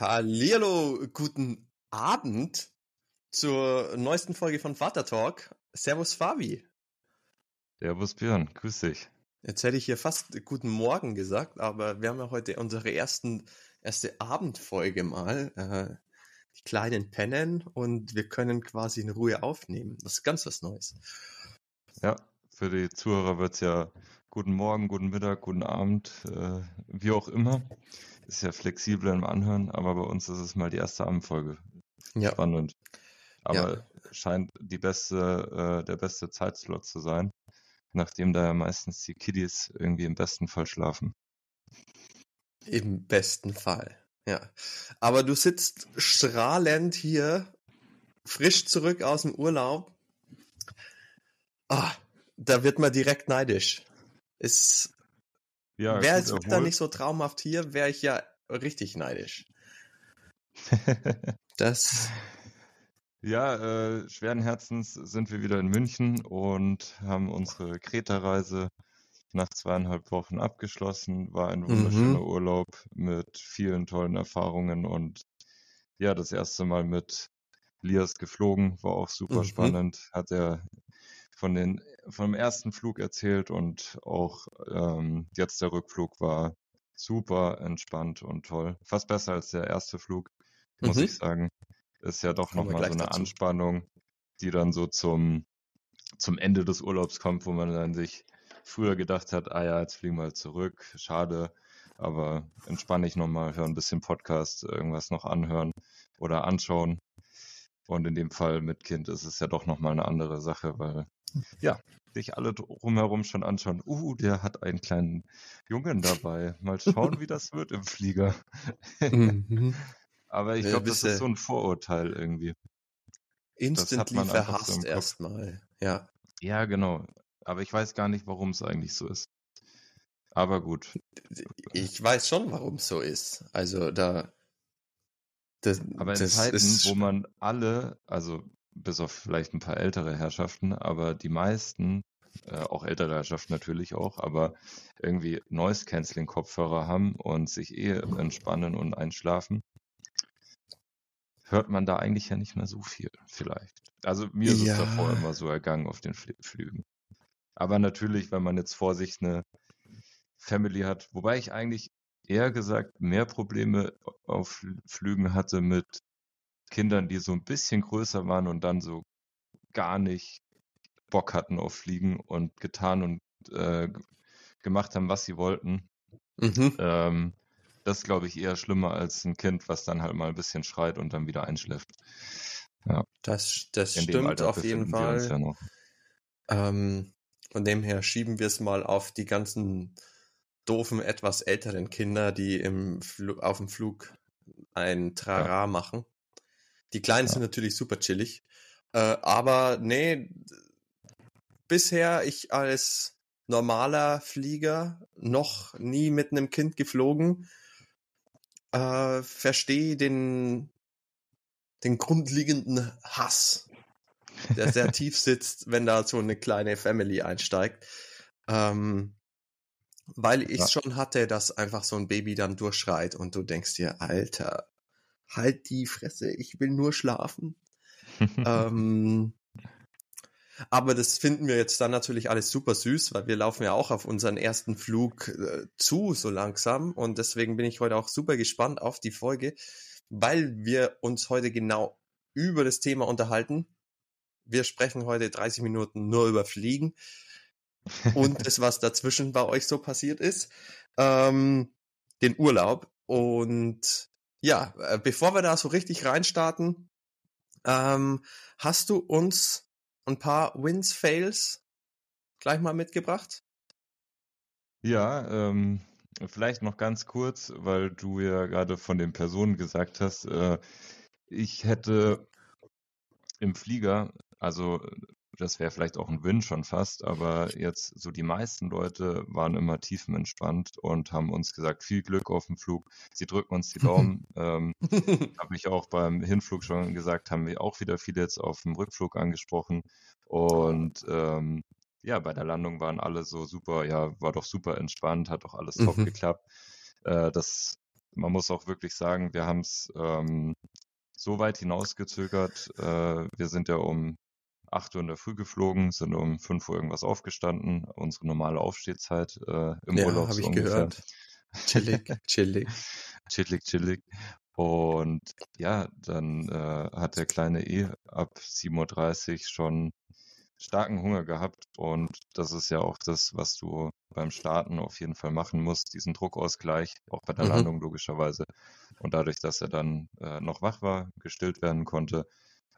Hallihallo, guten Abend zur neuesten Folge von Vater Talk. Servus Fabi. Servus Björn, grüß dich. Jetzt hätte ich hier fast guten Morgen gesagt, aber wir haben ja heute unsere ersten, erste Abendfolge mal. Äh, die Kleinen pennen und wir können quasi in Ruhe aufnehmen. Das ist ganz was Neues. Ja, für die Zuhörer wird es ja guten Morgen, guten Mittag, guten Abend, äh, wie auch immer. Ist ja flexibel im Anhören, aber bei uns ist es mal die erste Abendfolge. Ja. Spannend. Aber ja. scheint die beste, äh, der beste Zeitslot zu sein, nachdem da ja meistens die Kiddies irgendwie im besten Fall schlafen. Im besten Fall, ja. Aber du sitzt strahlend hier, frisch zurück aus dem Urlaub. Ah, da wird man direkt neidisch. Ist ja, Wäre es da nicht so traumhaft hier, wäre ich ja richtig neidisch. das. Ja, äh, schweren Herzens sind wir wieder in München und haben unsere Kreta-Reise nach zweieinhalb Wochen abgeschlossen. War ein wunderschöner mhm. Urlaub mit vielen tollen Erfahrungen und ja, das erste Mal mit Lias geflogen, war auch super mhm. spannend. Hat er von den vom ersten Flug erzählt und auch ähm, jetzt der Rückflug war super entspannt und toll. Fast besser als der erste Flug, muss mhm. ich sagen. Ist ja doch nochmal so eine dazu. Anspannung, die dann so zum, zum Ende des Urlaubs kommt, wo man dann sich früher gedacht hat, ah ja, jetzt fliegen wir halt zurück, schade, aber entspanne ich nochmal, höre ein bisschen Podcast, irgendwas noch anhören oder anschauen. Und in dem Fall mit Kind ist es ja doch nochmal eine andere Sache, weil ja, sich alle drumherum schon anschauen. Uh, der hat einen kleinen Jungen dabei. Mal schauen, wie das wird im Flieger. Mhm. Aber ich glaube, das ist so ein Vorurteil irgendwie. Instantly verhasst so erstmal, ja. Ja, genau. Aber ich weiß gar nicht, warum es eigentlich so ist. Aber gut. Ich weiß schon, warum es so ist. Also da. Das, Aber in Zeiten, wo man alle, also bis auf vielleicht ein paar ältere Herrschaften, aber die meisten, äh, auch ältere Herrschaften natürlich auch, aber irgendwie Noise-Canceling-Kopfhörer haben und sich eh entspannen und einschlafen, hört man da eigentlich ja nicht mehr so viel, vielleicht. Also mir ist ja. es davor immer so ergangen auf den Fl Flügen. Aber natürlich, wenn man jetzt vor sich eine Family hat, wobei ich eigentlich eher gesagt mehr Probleme auf Flügen hatte mit Kindern, die so ein bisschen größer waren und dann so gar nicht Bock hatten auf Fliegen und getan und äh, gemacht haben, was sie wollten. Mhm. Ähm, das ist, glaube ich, eher schlimmer als ein Kind, was dann halt mal ein bisschen schreit und dann wieder einschläft. Ja. Das, das stimmt auf jeden Fall. Ja ähm, von dem her schieben wir es mal auf die ganzen doofen, etwas älteren Kinder, die im Fl auf dem Flug ein Trara ja. machen. Die Kleinen ja. sind natürlich super chillig. Äh, aber nee, bisher ich als normaler Flieger noch nie mit einem Kind geflogen. Äh, verstehe den, den grundlegenden Hass, der sehr tief sitzt, wenn da so eine kleine Family einsteigt. Ähm, weil ich ja. schon hatte, dass einfach so ein Baby dann durchschreit und du denkst dir, Alter, halt die Fresse, ich will nur schlafen. ähm, aber das finden wir jetzt dann natürlich alles super süß, weil wir laufen ja auch auf unseren ersten Flug äh, zu so langsam und deswegen bin ich heute auch super gespannt auf die Folge, weil wir uns heute genau über das Thema unterhalten. Wir sprechen heute 30 Minuten nur über Fliegen und das, was dazwischen bei euch so passiert ist, ähm, den Urlaub und ja, äh, bevor wir da so richtig reinstarten, ähm, hast du uns ein paar Wins, Fails gleich mal mitgebracht? Ja, ähm, vielleicht noch ganz kurz, weil du ja gerade von den Personen gesagt hast, äh, ich hätte im Flieger, also das wäre vielleicht auch ein Win schon fast, aber jetzt so die meisten Leute waren immer tiefenentspannt und haben uns gesagt, viel Glück auf dem Flug. Sie drücken uns die Daumen. ähm, Habe ich auch beim Hinflug schon gesagt, haben wir auch wieder viele jetzt auf dem Rückflug angesprochen. Und ähm, ja, bei der Landung waren alle so super, ja, war doch super entspannt, hat doch alles top mhm. geklappt. Äh, das man muss auch wirklich sagen, wir haben es ähm, so weit hinausgezögert. Äh, wir sind ja um 8 Uhr in der Früh geflogen, sind um 5 Uhr irgendwas aufgestanden, unsere normale Aufstehzeit äh, im ja, Urlaub. habe ich ungefähr. gehört. Chillig, chillig. chillig, chillig. Und ja, dann äh, hat der kleine E ab 7.30 Uhr schon starken Hunger gehabt. Und das ist ja auch das, was du beim Starten auf jeden Fall machen musst, diesen Druckausgleich, auch bei der mhm. Landung logischerweise. Und dadurch, dass er dann äh, noch wach war, gestillt werden konnte,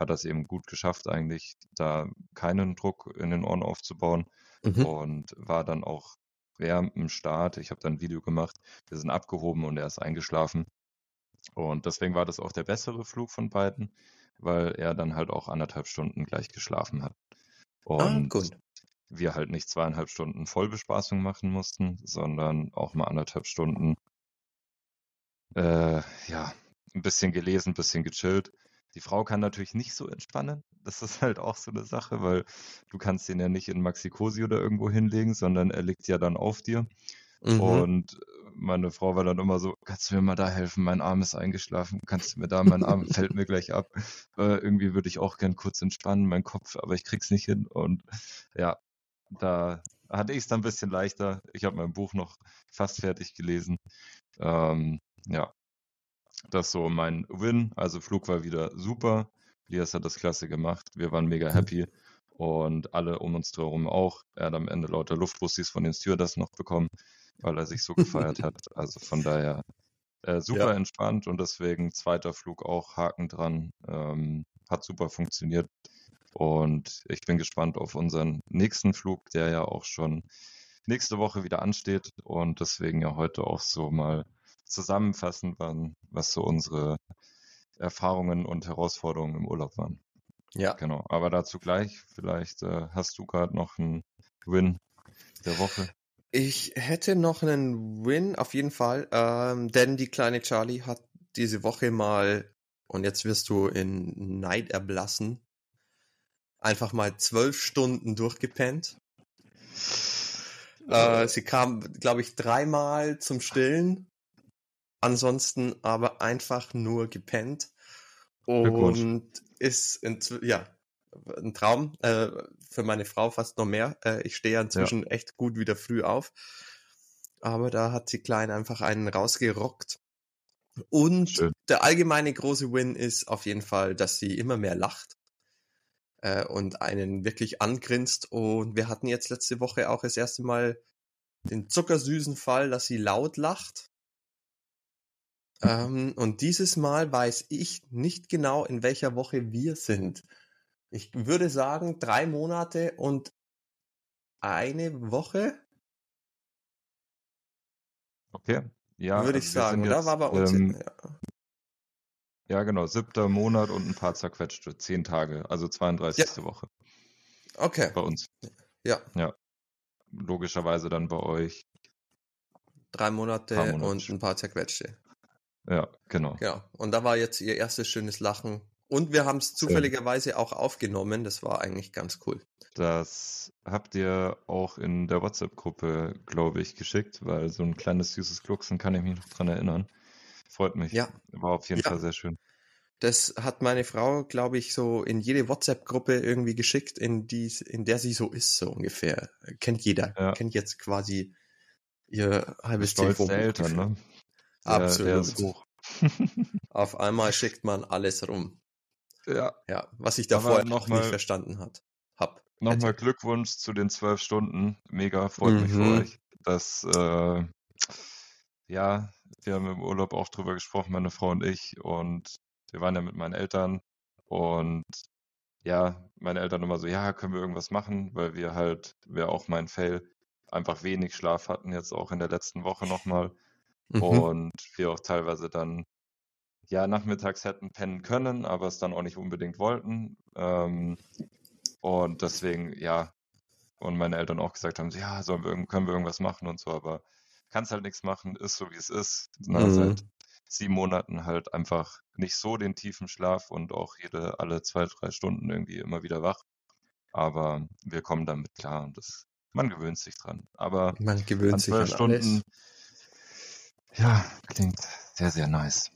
hat es eben gut geschafft, eigentlich da keinen Druck in den Ohren aufzubauen mhm. und war dann auch während dem Start, ich habe dann ein Video gemacht, wir sind abgehoben und er ist eingeschlafen. Und deswegen war das auch der bessere Flug von beiden, weil er dann halt auch anderthalb Stunden gleich geschlafen hat. Ah, und ah, wir halt nicht zweieinhalb Stunden Vollbespaßung machen mussten, sondern auch mal anderthalb Stunden äh, ja, ein bisschen gelesen, ein bisschen gechillt. Die Frau kann natürlich nicht so entspannen. Das ist halt auch so eine Sache, weil du kannst den ja nicht in Maxi-Cosi oder irgendwo hinlegen, sondern er liegt ja dann auf dir. Mhm. Und meine Frau war dann immer so, kannst du mir mal da helfen? Mein Arm ist eingeschlafen. Kannst du mir da, mein Arm fällt mir gleich ab. Äh, irgendwie würde ich auch gern kurz entspannen, mein Kopf, aber ich krieg's nicht hin. Und ja, da hatte ich es dann ein bisschen leichter. Ich habe mein Buch noch fast fertig gelesen. Ähm, ja, das ist so mein Win. Also Flug war wieder super. Lias hat das klasse gemacht. Wir waren mega happy. Und alle um uns herum auch. Er hat am Ende lauter Luftbussis von den Stewards noch bekommen, weil er sich so gefeiert hat. Also von daher äh, super ja. entspannt und deswegen zweiter Flug auch Haken dran. Ähm, hat super funktioniert. Und ich bin gespannt auf unseren nächsten Flug, der ja auch schon nächste Woche wieder ansteht. Und deswegen ja heute auch so mal zusammenfassen, was so unsere Erfahrungen und Herausforderungen im Urlaub waren. Ja. Genau. Aber dazu gleich. Vielleicht äh, hast du gerade noch einen Win der Woche. Ich hätte noch einen Win auf jeden Fall, ähm, denn die kleine Charlie hat diese Woche mal, und jetzt wirst du in Neid erblassen, einfach mal zwölf Stunden durchgepennt. Äh, sie kam, glaube ich, dreimal zum Stillen Ansonsten aber einfach nur gepennt und ist in, ja ein Traum äh, für meine Frau fast noch mehr. Äh, ich stehe ja inzwischen ja. echt gut wieder früh auf, aber da hat sie klein einfach einen rausgerockt. Und Schön. der allgemeine große Win ist auf jeden Fall, dass sie immer mehr lacht äh, und einen wirklich angrinst. Und wir hatten jetzt letzte Woche auch das erste Mal den zuckersüßen Fall, dass sie laut lacht. Ähm, und dieses Mal weiß ich nicht genau, in welcher Woche wir sind. Ich würde sagen, drei Monate und eine Woche. Okay, ja. Würde also ich sagen, da war bei uns. Ähm, ja. ja. genau, siebter Monat und ein paar zerquetschte, zehn Tage, also 32. Ja. Woche. Okay. Bei uns. Ja. Ja. Logischerweise dann bei euch. Drei Monate, Monate. und ein paar zerquetschte. Ja, genau. Ja, und da war jetzt ihr erstes schönes Lachen. Und wir haben es zufälligerweise auch aufgenommen. Das war eigentlich ganz cool. Das habt ihr auch in der WhatsApp-Gruppe, glaube ich, geschickt, weil so ein kleines süßes Glucksen kann ich mich noch dran erinnern. Freut mich. Ja. War auf jeden ja. Fall sehr schön. Das hat meine Frau, glaube ich, so in jede WhatsApp-Gruppe irgendwie geschickt, in, die, in der sie so ist, so ungefähr. Kennt jeder. Ja. Kennt jetzt quasi ihr halbes Telefon. Eltern, ne? Absolut. Hoch. Auf einmal schickt man alles rum. Ja. Ja, was ich davor noch nicht verstanden hat. Hab. Nochmal Glückwunsch zu den zwölf Stunden. Mega, freut mhm. mich für mhm. euch. Das, äh, ja, wir haben im Urlaub auch drüber gesprochen, meine Frau und ich. Und wir waren ja mit meinen Eltern. Und ja, meine Eltern immer so, ja, können wir irgendwas machen, weil wir halt, wäre auch mein Fail, einfach wenig Schlaf hatten, jetzt auch in der letzten Woche nochmal. Mhm. Und wir auch teilweise dann ja nachmittags hätten pennen können, aber es dann auch nicht unbedingt wollten. Ähm, und deswegen, ja, und meine Eltern auch gesagt haben, ja, sollen wir, können wir irgendwas machen und so, aber kannst halt nichts machen, ist so wie es ist. Na, mhm. Seit sieben Monaten halt einfach nicht so den tiefen Schlaf und auch jede, alle zwei, drei Stunden irgendwie immer wieder wach. Aber wir kommen damit klar und das, man gewöhnt sich dran. Aber man gewöhnt sich an Stunden, alles. Ja, klingt Sehr, sehr nice.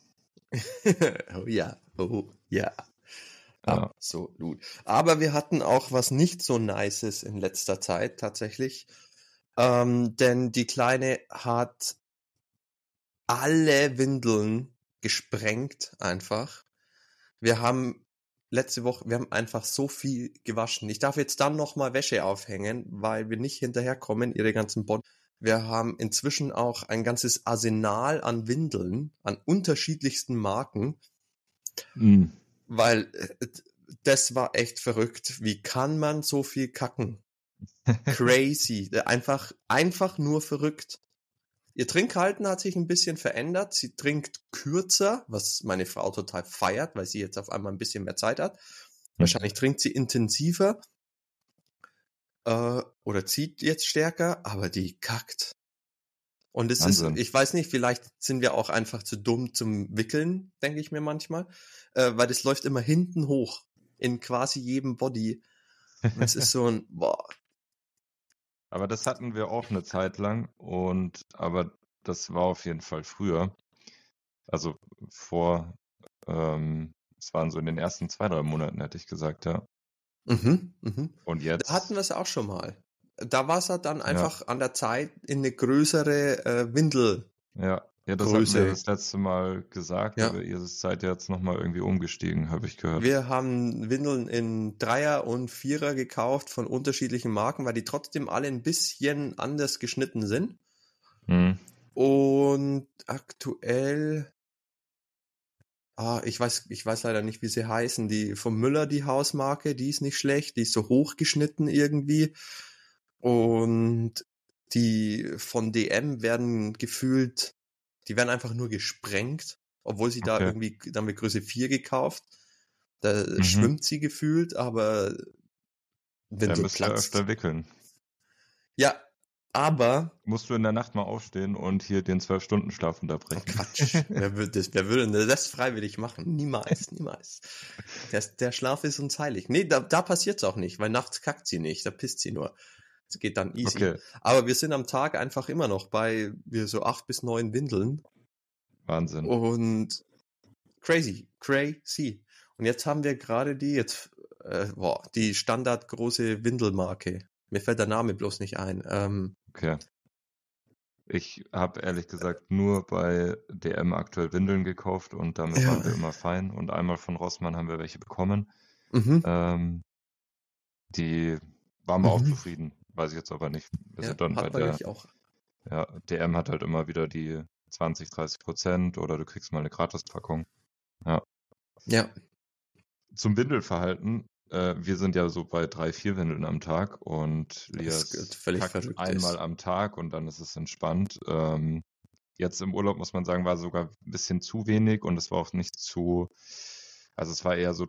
oh ja, oh ja. Ja. Absolut. Aber wir hatten auch was nicht so Nices in letzter Zeit tatsächlich. Ähm, denn die Kleine hat alle Windeln gesprengt einfach. Wir haben letzte Woche, wir haben einfach so viel gewaschen. Ich darf jetzt dann nochmal Wäsche aufhängen, weil wir nicht hinterherkommen, ihre ganzen Body. Wir haben inzwischen auch ein ganzes Arsenal an Windeln, an unterschiedlichsten Marken. Mhm. Weil äh, das war echt verrückt. Wie kann man so viel kacken? Crazy. Einfach, einfach nur verrückt. Ihr Trinkhalten hat sich ein bisschen verändert. Sie trinkt kürzer, was meine Frau total feiert, weil sie jetzt auf einmal ein bisschen mehr Zeit hat. Wahrscheinlich trinkt sie intensiver äh, oder zieht jetzt stärker, aber die kackt. Und es Wahnsinn. ist, ich weiß nicht, vielleicht sind wir auch einfach zu dumm zum Wickeln, denke ich mir manchmal, äh, weil das läuft immer hinten hoch in quasi jedem Body. Und es ist so ein, boah. Aber das hatten wir auch eine Zeit lang und, aber das war auf jeden Fall früher. Also vor, ähm, es waren so in den ersten zwei, drei Monaten, hätte ich gesagt, ja. Mhm, mhm. Und jetzt? Da hatten wir es auch schon mal. Da war es dann einfach ja. an der Zeit in eine größere äh, Windel. Ja, ja, das Größe. hatten wir das letzte Mal gesagt, ja. aber ihr seid jetzt nochmal irgendwie umgestiegen, habe ich gehört. Wir haben Windeln in Dreier und Vierer gekauft von unterschiedlichen Marken, weil die trotzdem alle ein bisschen anders geschnitten sind. Mhm. Und aktuell, ah, ich weiß, ich weiß leider nicht, wie sie heißen. Die von Müller, die Hausmarke, die ist nicht schlecht, die ist so hochgeschnitten irgendwie. Und die von DM werden gefühlt die werden einfach nur gesprengt, obwohl sie okay. da irgendwie, dann mit Größe 4 gekauft. Da mhm. schwimmt sie gefühlt, aber wenn ja, du platzt. öfter wickeln. Ja, aber. Musst du in der Nacht mal aufstehen und hier den 12-Stunden-Schlaf unterbrechen. Oh Quatsch. wer, würde das, wer würde das freiwillig machen? Niemals, niemals. Der, der Schlaf ist uns heilig. Nee, da, da passiert es auch nicht, weil nachts kackt sie nicht, da pisst sie nur. Es geht dann easy. Okay. Aber wir sind am Tag einfach immer noch bei wir so acht bis neun Windeln. Wahnsinn. Und crazy, crazy. Und jetzt haben wir gerade die jetzt äh, boah, die Standard große Windelmarke. Mir fällt der Name bloß nicht ein. Ähm, okay. Ich habe ehrlich gesagt nur bei DM aktuell Windeln gekauft und damit ja. waren wir immer fein. Und einmal von Rossmann haben wir welche bekommen. Mhm. Ähm, die waren wir mhm. auch zufrieden. Weiß ich jetzt aber nicht. Wir ja, sind dann bei der, auch. Ja, DM hat halt immer wieder die 20, 30 Prozent oder du kriegst mal eine Gratispackung. Ja. Ja. Zum Windelverhalten. Äh, wir sind ja so bei drei, vier Windeln am Tag und Lias einmal am Tag und dann ist es entspannt. Ähm, jetzt im Urlaub muss man sagen, war sogar ein bisschen zu wenig und es war auch nicht zu, also es war eher so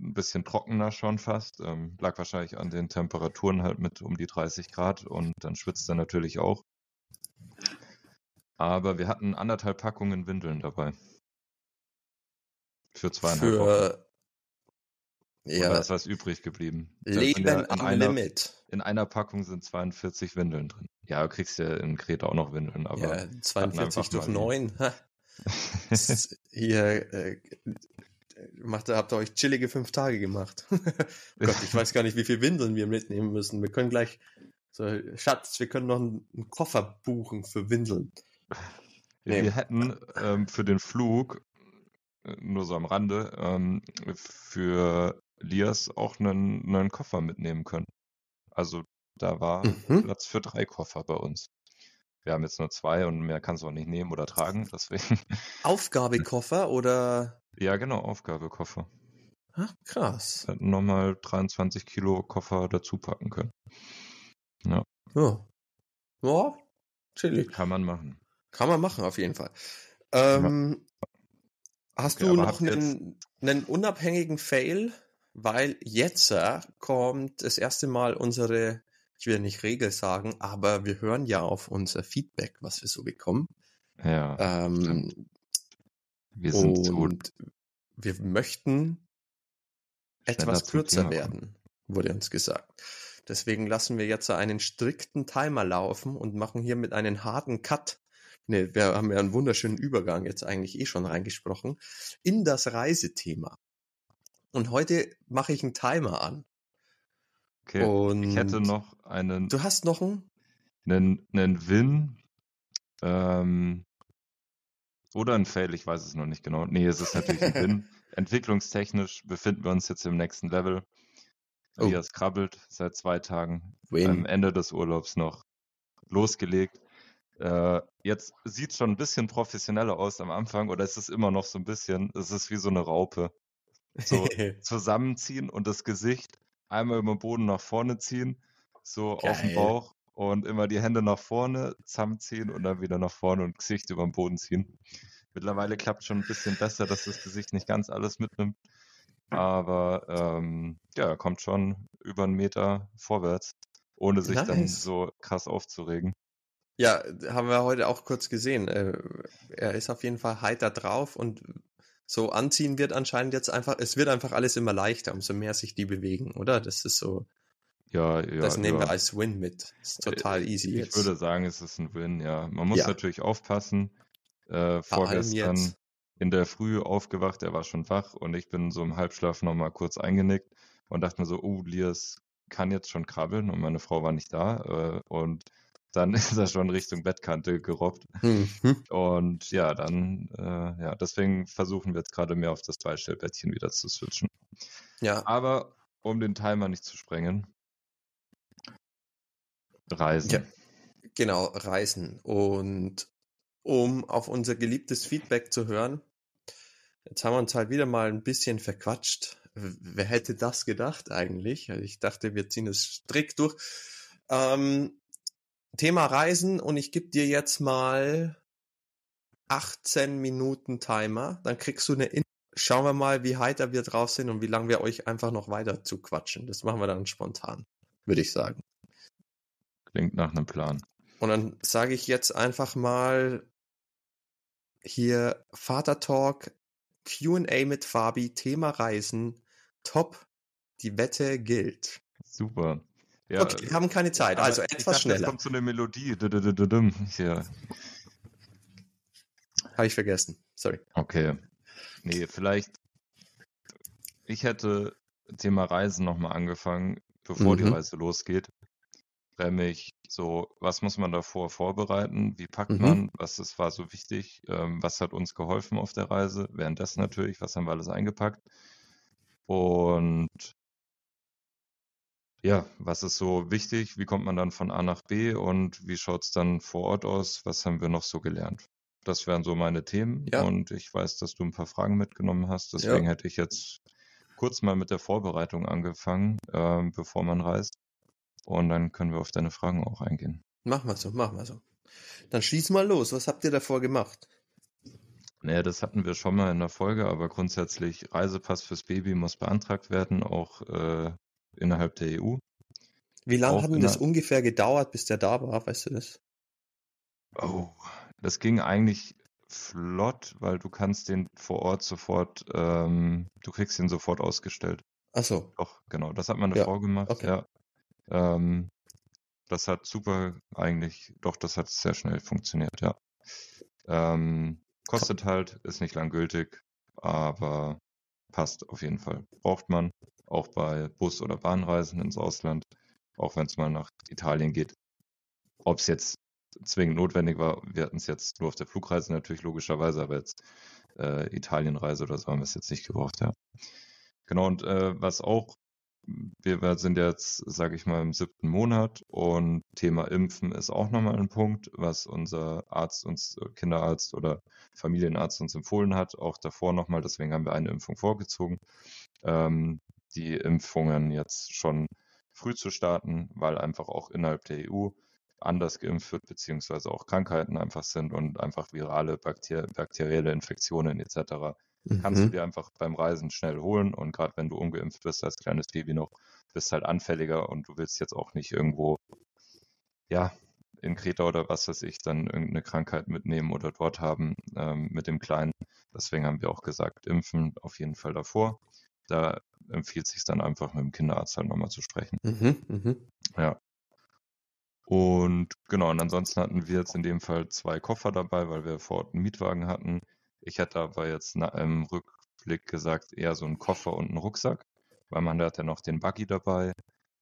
ein bisschen trockener schon fast. Ähm, lag wahrscheinlich an den Temperaturen halt mit um die 30 Grad und dann schwitzt er natürlich auch. Aber wir hatten anderthalb Packungen Windeln dabei. Für zweieinhalb Für, Wochen. Ja. da ist was übrig geblieben. Leben am einer, Limit. In einer Packung sind 42 Windeln drin. Ja, du kriegst ja in Kreta auch noch Windeln, aber. Ja, 42 durch 9. Hier, äh, macht, habt ihr euch chillige fünf Tage gemacht. Gott, ich weiß gar nicht, wie viel Windeln wir mitnehmen müssen. Wir können gleich, so, Schatz, wir können noch einen, einen Koffer buchen für Windeln. Wir nee. hätten ähm, für den Flug, äh, nur so am Rande, ähm, für Lias auch einen, einen Koffer mitnehmen können. Also da war mhm. Platz für drei Koffer bei uns. Wir haben jetzt nur zwei und mehr kannst du auch nicht nehmen oder tragen, deswegen. Aufgabekoffer oder? Ja, genau, Aufgabekoffer. Ach, krass. Wir hätten nochmal 23 Kilo Koffer dazu packen können. Ja. Ja. Ja, chillig. Kann man machen. Kann man machen, auf jeden Fall. Ähm, ja. Hast okay, du noch einen, einen unabhängigen Fail? Weil jetzt äh, kommt das erste Mal unsere ich will nicht Regel sagen, aber wir hören ja auf unser Feedback, was wir so bekommen. Ja. Ähm, wir sind und wir möchten etwas kürzer werden, wurde uns gesagt. Deswegen lassen wir jetzt einen strikten Timer laufen und machen hier mit einem harten Cut Ne, wir haben ja einen wunderschönen Übergang jetzt eigentlich eh schon reingesprochen in das Reisethema. Und heute mache ich einen Timer an. Okay. Und ich hätte noch einen. Du hast noch einen? Einen, einen Win. Ähm, oder ein Fail, ich weiß es noch nicht genau. Nee, es ist natürlich ein Win. Entwicklungstechnisch befinden wir uns jetzt im nächsten Level. Oh. Elias krabbelt seit zwei Tagen. Win. Am Ende des Urlaubs noch losgelegt. Äh, jetzt sieht es schon ein bisschen professioneller aus am Anfang oder ist es immer noch so ein bisschen, es ist wie so eine Raupe. So zusammenziehen und das Gesicht einmal über den Boden nach vorne ziehen, so Geil. auf den Bauch und immer die Hände nach vorne zusammenziehen und dann wieder nach vorne und Gesicht über den Boden ziehen. Mittlerweile klappt schon ein bisschen besser, dass das Gesicht nicht ganz alles mitnimmt. Aber ähm, ja, er kommt schon über einen Meter vorwärts, ohne sich nice. dann so krass aufzuregen. Ja, haben wir heute auch kurz gesehen. Äh, er ist auf jeden Fall heiter drauf und so anziehen wird anscheinend jetzt einfach, es wird einfach alles immer leichter, umso mehr sich die bewegen, oder? Das ist so. Ja, ja. Das nehmen ja. wir als Win mit. Das ist total easy. Ich jetzt. würde sagen, es ist ein Win, ja. Man muss ja. natürlich aufpassen. Äh, vorgestern in der Früh aufgewacht, er war schon wach und ich bin so im Halbschlaf nochmal kurz eingenickt und dachte mir so, oh, Lias kann jetzt schon krabbeln und meine Frau war nicht da. Äh, und dann ist er schon Richtung Bettkante gerobbt. Mhm. Und ja, dann, äh, ja, deswegen versuchen wir jetzt gerade mehr auf das Beistellbettchen wieder zu switchen. Ja. Aber um den Timer nicht zu sprengen, Reisen. Ja, genau, Reisen. Und um auf unser geliebtes Feedback zu hören, jetzt haben wir uns halt wieder mal ein bisschen verquatscht. Wer hätte das gedacht eigentlich? Also ich dachte, wir ziehen es strikt durch. Ähm, Thema Reisen und ich gebe dir jetzt mal 18 Minuten Timer. Dann kriegst du eine In Schauen wir mal, wie heiter wir drauf sind und wie lange wir euch einfach noch weiter zu quatschen. Das machen wir dann spontan, würde ich sagen. Klingt nach einem Plan. Und dann sage ich jetzt einfach mal hier Vater Talk, QA mit Fabi, Thema Reisen, top, die Wette gilt. Super. Ja, okay, wir haben keine Zeit, also etwas dachte, schneller. Jetzt kommt so eine Melodie. Ja. Habe ich vergessen. Sorry. Okay. Nee, vielleicht. Ich hätte Thema Reisen nochmal angefangen, bevor mhm. die Reise losgeht. Nämlich so, was muss man davor vorbereiten? Wie packt mhm. man? Was ist, war so wichtig? Ähm, was hat uns geholfen auf der Reise? Währenddessen natürlich, was haben wir alles eingepackt? Und ja, was ist so wichtig? Wie kommt man dann von A nach B und wie schaut es dann vor Ort aus? Was haben wir noch so gelernt? Das wären so meine Themen ja. und ich weiß, dass du ein paar Fragen mitgenommen hast. Deswegen ja. hätte ich jetzt kurz mal mit der Vorbereitung angefangen, äh, bevor man reist. Und dann können wir auf deine Fragen auch eingehen. Machen wir so, machen wir so. Dann schieß mal los. Was habt ihr davor gemacht? Naja, das hatten wir schon mal in der Folge, aber grundsätzlich Reisepass fürs Baby muss beantragt werden, auch äh, innerhalb der EU. Wie lange hat denn das ungefähr gedauert, bis der da war? Weißt du das? Oh, das ging eigentlich flott, weil du kannst den vor Ort sofort, ähm, du kriegst ihn sofort ausgestellt. Ach so. Doch, genau. Das hat meine ja. Frau gemacht, okay. ja. Ähm, das hat super eigentlich, doch, das hat sehr schnell funktioniert, ja. Ähm, kostet halt, ist nicht lang gültig, aber passt auf jeden Fall. Braucht man auch bei Bus- oder Bahnreisen ins Ausland, auch wenn es mal nach Italien geht. Ob es jetzt zwingend notwendig war, wir hatten es jetzt nur auf der Flugreise natürlich logischerweise, aber jetzt äh, Italienreise oder so haben wir es jetzt nicht gebraucht, ja. Genau, und äh, was auch, wir sind jetzt, sage ich mal, im siebten Monat und Thema Impfen ist auch nochmal ein Punkt, was unser Arzt uns, Kinderarzt oder Familienarzt uns empfohlen hat, auch davor nochmal, deswegen haben wir eine Impfung vorgezogen. Ähm, die Impfungen jetzt schon früh zu starten, weil einfach auch innerhalb der EU anders geimpft wird, beziehungsweise auch Krankheiten einfach sind und einfach virale, bakter bakterielle Infektionen etc. Mhm. kannst du mhm. dir einfach beim Reisen schnell holen und gerade wenn du ungeimpft bist als kleines Baby noch, bist halt anfälliger und du willst jetzt auch nicht irgendwo, ja, in Kreta oder was weiß ich, dann irgendeine Krankheit mitnehmen oder dort haben ähm, mit dem Kleinen. Deswegen haben wir auch gesagt, impfen auf jeden Fall davor. Da empfiehlt sich dann einfach mit dem Kinderarzt halt nochmal zu sprechen. Mhm, mh. Ja. Und genau, und ansonsten hatten wir jetzt in dem Fall zwei Koffer dabei, weil wir vor Ort einen Mietwagen hatten. Ich hätte aber jetzt im Rückblick gesagt, eher so einen Koffer und einen Rucksack, weil man hat ja noch den Buggy dabei.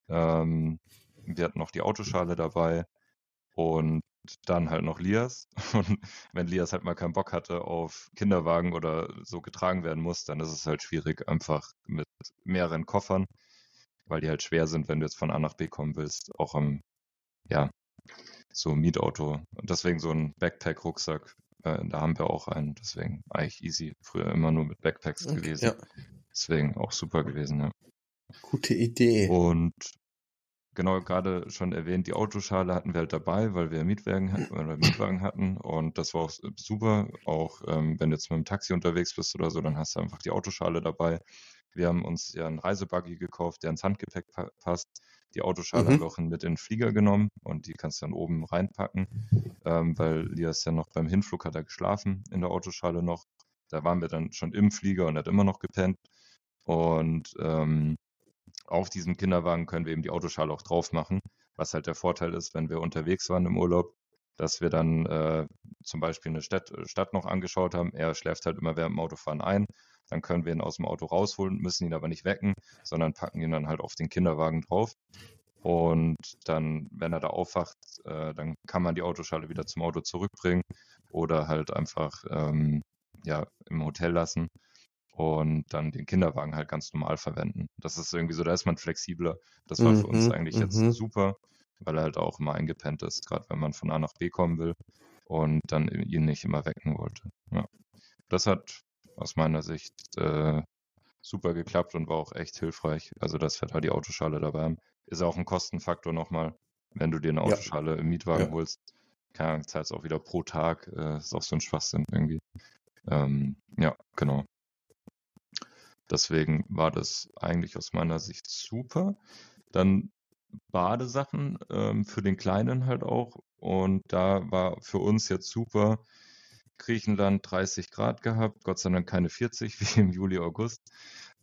Ähm, wir hatten noch die Autoschale dabei und dann halt noch Lias. Und wenn Lias halt mal keinen Bock hatte auf Kinderwagen oder so getragen werden muss, dann ist es halt schwierig, einfach mit mehreren Koffern, weil die halt schwer sind, wenn du jetzt von A nach B kommen willst, auch am, ja, so Mietauto. Und deswegen so ein Backpack-Rucksack, äh, da haben wir auch einen, deswegen eigentlich easy. Früher immer nur mit Backpacks okay, gewesen. Ja. Deswegen auch super gewesen, ja. Gute Idee. Und genau gerade schon erwähnt, die Autoschale hatten wir halt dabei, weil wir Mietwagen hatten, Mietwagen hatten und das war auch super. Auch ähm, wenn du jetzt mit dem Taxi unterwegs bist oder so, dann hast du einfach die Autoschale dabei. Wir haben uns ja einen Reisebuggy gekauft, der ins Handgepäck pa passt. Die Autoschale mhm. haben wir auch mit in den Flieger genommen und die kannst du dann oben reinpacken, ähm, weil Lias ja noch beim Hinflug hat er geschlafen in der Autoschale noch. Da waren wir dann schon im Flieger und hat immer noch gepennt. Und ähm, auf diesem Kinderwagen können wir eben die Autoschale auch drauf machen, was halt der Vorteil ist, wenn wir unterwegs waren im Urlaub, dass wir dann äh, zum Beispiel eine Stadt, Stadt noch angeschaut haben. Er schläft halt immer während dem Autofahren ein. Dann können wir ihn aus dem Auto rausholen, müssen ihn aber nicht wecken, sondern packen ihn dann halt auf den Kinderwagen drauf. Und dann, wenn er da aufwacht, äh, dann kann man die Autoschale wieder zum Auto zurückbringen oder halt einfach ähm, ja, im Hotel lassen und dann den Kinderwagen halt ganz normal verwenden. Das ist irgendwie so, da ist man flexibler. Das war mhm, für uns mhm, eigentlich jetzt mhm. super, weil er halt auch immer eingepennt ist, gerade wenn man von A nach B kommen will und dann ihn nicht immer wecken wollte. Ja. Das hat aus meiner Sicht äh, super geklappt und war auch echt hilfreich. Also, dass wir da die Autoschale dabei haben. Ist auch ein Kostenfaktor nochmal, wenn du dir eine Autoschale ja. im Mietwagen ja. holst. Keine Ahnung, zahlst auch wieder pro Tag. Äh, ist auch so ein Schwachsinn irgendwie. Ähm, ja, genau. Deswegen war das eigentlich aus meiner Sicht super. Dann Badesachen ähm, für den Kleinen halt auch. Und da war für uns jetzt super. Griechenland 30 Grad gehabt, Gott sei Dank keine 40 wie im Juli, August.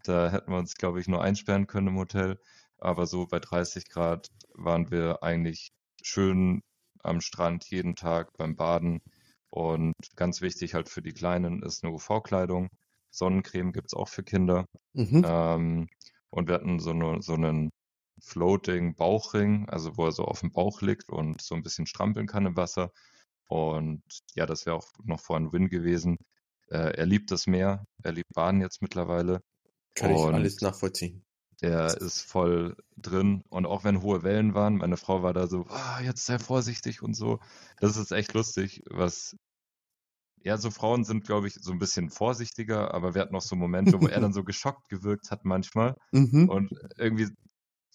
Da hätten wir uns, glaube ich, nur einsperren können im Hotel. Aber so bei 30 Grad waren wir eigentlich schön am Strand jeden Tag beim Baden. Und ganz wichtig halt für die Kleinen ist eine UV-Kleidung. Sonnencreme gibt es auch für Kinder. Mhm. Ähm, und wir hatten so, eine, so einen Floating Bauchring, also wo er so auf dem Bauch liegt und so ein bisschen strampeln kann im Wasser. Und ja, das wäre auch noch vor ein Win gewesen. Äh, er liebt das Meer, er liebt Baden jetzt mittlerweile. Kann und ich alles nachvollziehen. Der ist voll drin und auch wenn hohe Wellen waren, meine Frau war da so, oh, jetzt sei vorsichtig und so. Das ist echt lustig, was ja, so Frauen sind, glaube ich, so ein bisschen vorsichtiger, aber wir hatten noch so Momente, wo er dann so geschockt gewirkt hat manchmal. Mhm. Und irgendwie,